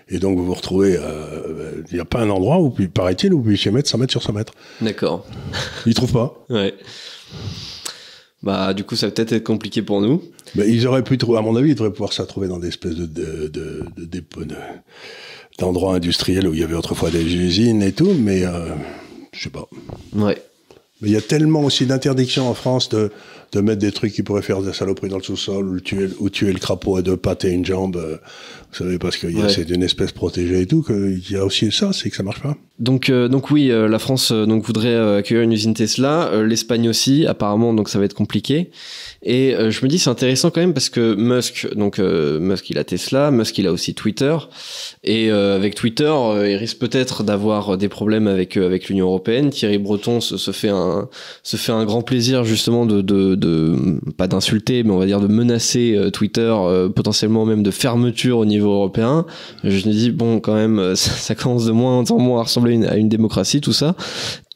Et donc vous vous retrouvez, euh, il n'y a pas un endroit où, paraît-il, où vous puissiez mettre 100 mètres sur 100 mètres. D'accord. Ils trouvent pas. Ouais. Bah, du coup, ça va peut-être être compliqué pour nous. Mais ils auraient pu trouver, à mon avis, ils devraient pouvoir ça trouver dans des espèces de, de, de, de dépôts de- d'endroits industriels où il y avait autrefois des usines et tout, mais euh, je sais pas. Ouais. Mais il y a tellement aussi d'interdictions en France de, de mettre des trucs qui pourraient faire des saloperies dans le sous-sol ou tuer, ou tuer le crapaud à deux pattes et une jambe, euh, vous savez, parce que Ouais. c'est une espèce protégée et tout, qu'il y a aussi ça, c'est que ça marche pas. Donc, euh, donc oui, euh, la France euh, donc voudrait euh, accueillir une usine Tesla, euh, l'Espagne aussi, apparemment, donc ça va être compliqué. Et euh, je me dis c'est intéressant quand même parce que Musk, donc Musk il a Tesla, Musk il a aussi Twitter, et avec Twitter il risque peut-être d'avoir des problèmes avec avec l'Union européenne. Thierry Breton se, se fait un se fait un grand plaisir justement de de, de pas d'insulter, mais on va dire de menacer Twitter, potentiellement même de fermeture au niveau européen. Je me dis bon quand même ça, ça commence de moins en moins à ressembler à une, démocratie tout ça.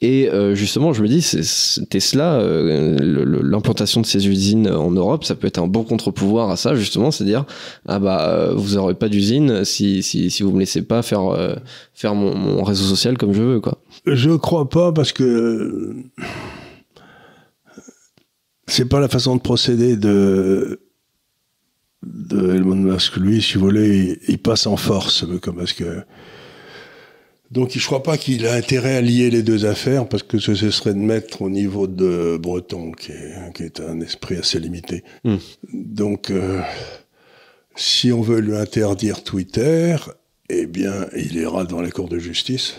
Et euh, justement, je me dis, c'est- Tesla, euh, l'implantation de ces usines en Europe, ça peut être un bon contre-pouvoir à ça, justement, c'est à dire, ah bah, euh, vous aurez pas d'usine si, si, si vous me laissez pas faire, euh, faire mon, réseau social comme je veux, quoi. Je crois pas parce que c'est pas la façon de procéder de de Elon Musk. Lui, si vous voulez, il, il passe en force, comme parce que donc je crois pas qu'il a intérêt à lier les deux affaires parce que ce, ce serait de mettre au niveau de Breton, qui est, qui est un esprit assez limité. Hmm. Donc euh, si on veut lui interdire Twitter, eh bien, il ira devant les cours de justice.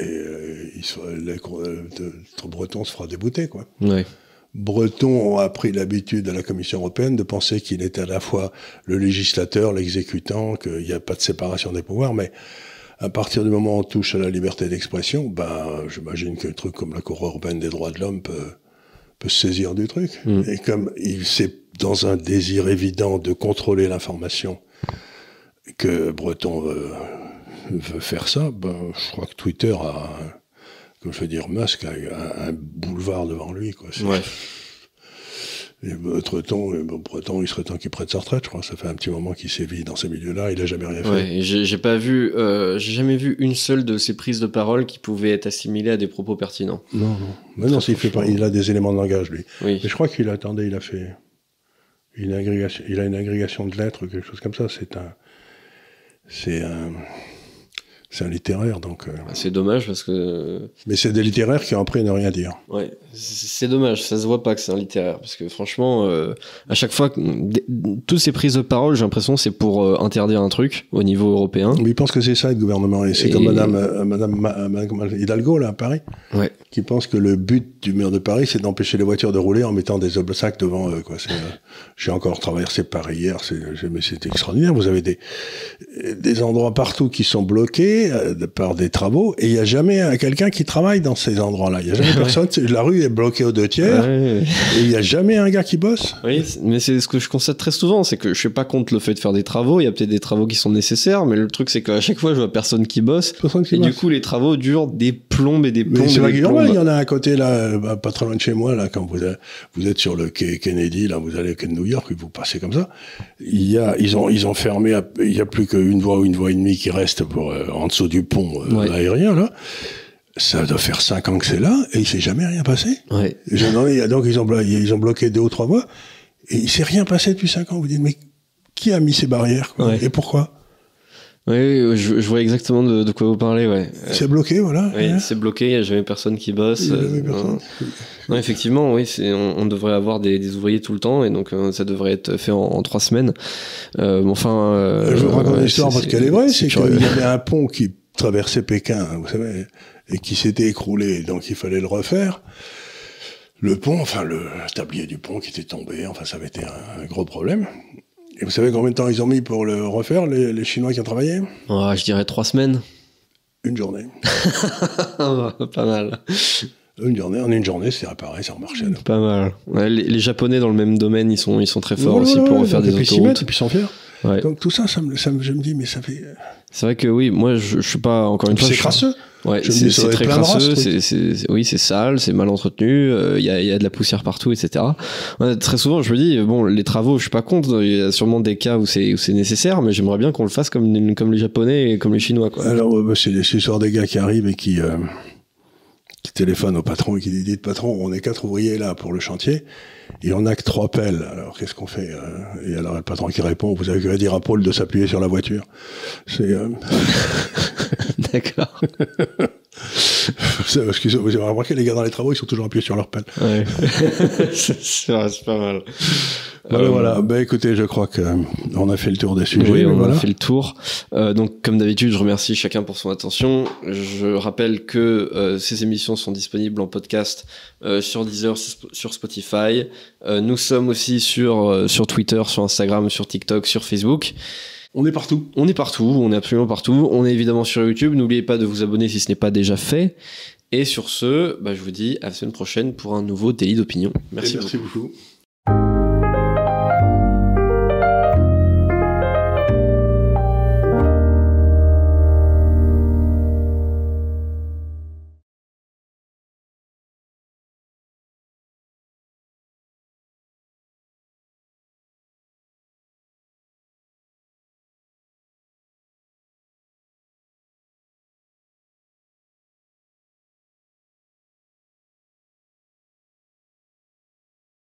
Et euh, il sera, les cours de, de Breton se fera débouter, quoi. Ouais. Breton a pris l'habitude à la Commission européenne de penser qu'il était à la fois le législateur, l'exécutant, qu'il n'y a pas de séparation des pouvoirs, mais à partir du moment où on touche à la liberté d'expression, ben, j'imagine qu'un truc comme la Cour européenne des droits de l'homme peut, peut se saisir du truc. Mm. Et comme il c'est dans un désir évident de contrôler l'information que Breton veut, veut faire ça, ben, je crois que Twitter a, comme je veux dire, Musk a un, un boulevard devant lui. Quoi. Ouais. Et Breton, euh, bon, Breton, il serait temps qu'il prenne sa retraite, je crois. Ça fait un petit moment qu'il sévit dans ces milieux-là, il a jamais rien fait. Ouais, j'ai pas vu, euh, j'ai jamais vu une seule de ces prises de parole qui pouvait être assimilée à des propos pertinents. Non, non. Mais non, s'il fait pas, il a des éléments de langage, lui. Oui. Mais je crois qu'il attendait, il a fait une agrégation, il a une agrégation de lettres quelque chose comme ça. C'est un, c'est un, c'est un littéraire, donc. euh, C'est dommage parce que. Mais c'est des littéraires qui ont appris à ne rien dire. Ouais, c'est dommage, ça se voit pas que c'est un littéraire. Parce que franchement, euh, à chaque fois, toutes ces prises de parole, j'ai l'impression c'est pour euh, interdire un truc au niveau européen. Mais ils pensent que c'est ça, le gouvernement. Et c'est Et- comme Madame, euh, Madame, Ma- elle- Hidalgo, là, à Paris, Ouais. qui pense que le but du maire de Paris, c'est d'empêcher les voitures de rouler en mettant des obstacles devant eux, quoi. Euh, J'ai encore traversé Paris hier, mais c'est extraordinaire. Vous avez des, des endroits partout qui sont bloqués euh, par des travaux, et il n'y a jamais euh, quelqu'un qui travaille dans ces endroits-là. Il n'y a jamais personne. La rue est bloquée aux deux tiers, Ouais. et il n'y a jamais un gars qui bosse. Oui, mais c'est ce que je constate très souvent, c'est que je suis pas contre le fait de faire des travaux, il y a peut-être des travaux qui sont nécessaires, mais le truc c'est qu'à chaque fois je vois personne qui bosse, Personne qui et du coup les travaux durent des plombes et des plombes. Mais et des il y en a à côté là, bah, pas très loin de chez moi là, quand vous êtes, vous êtes sur le quai Kennedy, là, vous allez au quai de New York, et vous passez comme ça. Il y a, ils ont, ils ont fermé, il y a plus qu'une voie ou une voie et demie qui reste pour euh, en dessous du pont euh, Ouais. aérien là. Ça doit faire cinq ans que c'est là et il s'est jamais rien passé. Ouais. Donc ils ont, blo- ils ont bloqué deux ou trois voies et il s'est rien passé depuis cinq ans. Vous dites mais qui a mis ces barrières quoi? Ouais. et pourquoi? Oui, oui, je, je vois exactement de, de quoi vous parlez, ouais. Euh, C'est bloqué, voilà. Oui, c'est bloqué, il n'y a jamais personne qui bosse. Euh, personne. non. Non, effectivement, oui, c'est, on, on devrait avoir des, des ouvriers tout le temps, et donc euh, ça devrait être fait en, en trois semaines. Euh, enfin. Je vous raconte l'histoire c'est- parce qu'elle est vraie, c'est qu'il y avait un pont qui traversait Pékin, vous savez, et qui s'était écroulé, donc il fallait le refaire. Le pont, enfin le tablier du pont qui était tombé, enfin ça avait été un, un gros problème. Et vous savez combien de temps ils ont mis pour le refaire, les, les Chinois qui ont travaillé? Ah, je dirais trois semaines. Une journée. pas mal. Une journée, en une journée, c'est réparé, ça remarchait. Pas mal. Ouais, les, les Japonais dans le même domaine, ils sont, ils sont très forts aussi pour refaire des autoroutes. et puis s'en faire. Ouais. Donc tout ça, ça me, ça me- je me dis, mais ça fait... C'est vrai que oui, moi je, je suis pas encore une fois. C'est crasseux. Ouais, c'est très crasseux, oui, c'est sale, c'est mal entretenu, euh, il y, a, y a de la poussière partout, etc. Ouais, très souvent, je me dis, bon, les travaux, je suis pas contre, il y a sûrement des cas où c'est, où c'est nécessaire, mais j'aimerais bien qu'on le fasse comme, comme les Japonais et comme les Chinois, quoi. Alors, euh, bah, c'est c'est l'histoire des gars qui arrivent et qui, euh, qui téléphonent au patron et qui disent Dites, patron, on est quatre ouvriers là pour le chantier et on n'a que trois pelles. Alors, qu'est-ce qu'on fait euh? Et alors, le patron qui répond Vous avez qu'à dire à Paul de s'appuyer sur la voiture. C'est. Euh, D'accord. c'est- excusez-moi, vous avez remarqué, les gars dans les travaux, ils sont toujours appuyés sur leur pelle. Ouais. c'est, pas mal. Voilà, Euh, voilà. Ben, écoutez, je crois que euh, a fait le tour des sujets. Oui, on voilà. a fait le tour. Euh, donc, comme d'habitude, je remercie chacun pour son attention. Je rappelle que euh, ces émissions sont disponibles en podcast euh, sur Deezer, sur Spotify. Euh, nous sommes aussi sur, euh, sur Twitter, sur Instagram, sur TikTok, sur Facebook. On est partout. On est partout, on est absolument partout. On est évidemment sur YouTube. N'oubliez pas de vous abonner si ce n'est pas déjà fait. Et sur ce, bah, je vous dis à la semaine prochaine pour un nouveau délit d'opinion. Merci, merci beaucoup. beaucoup.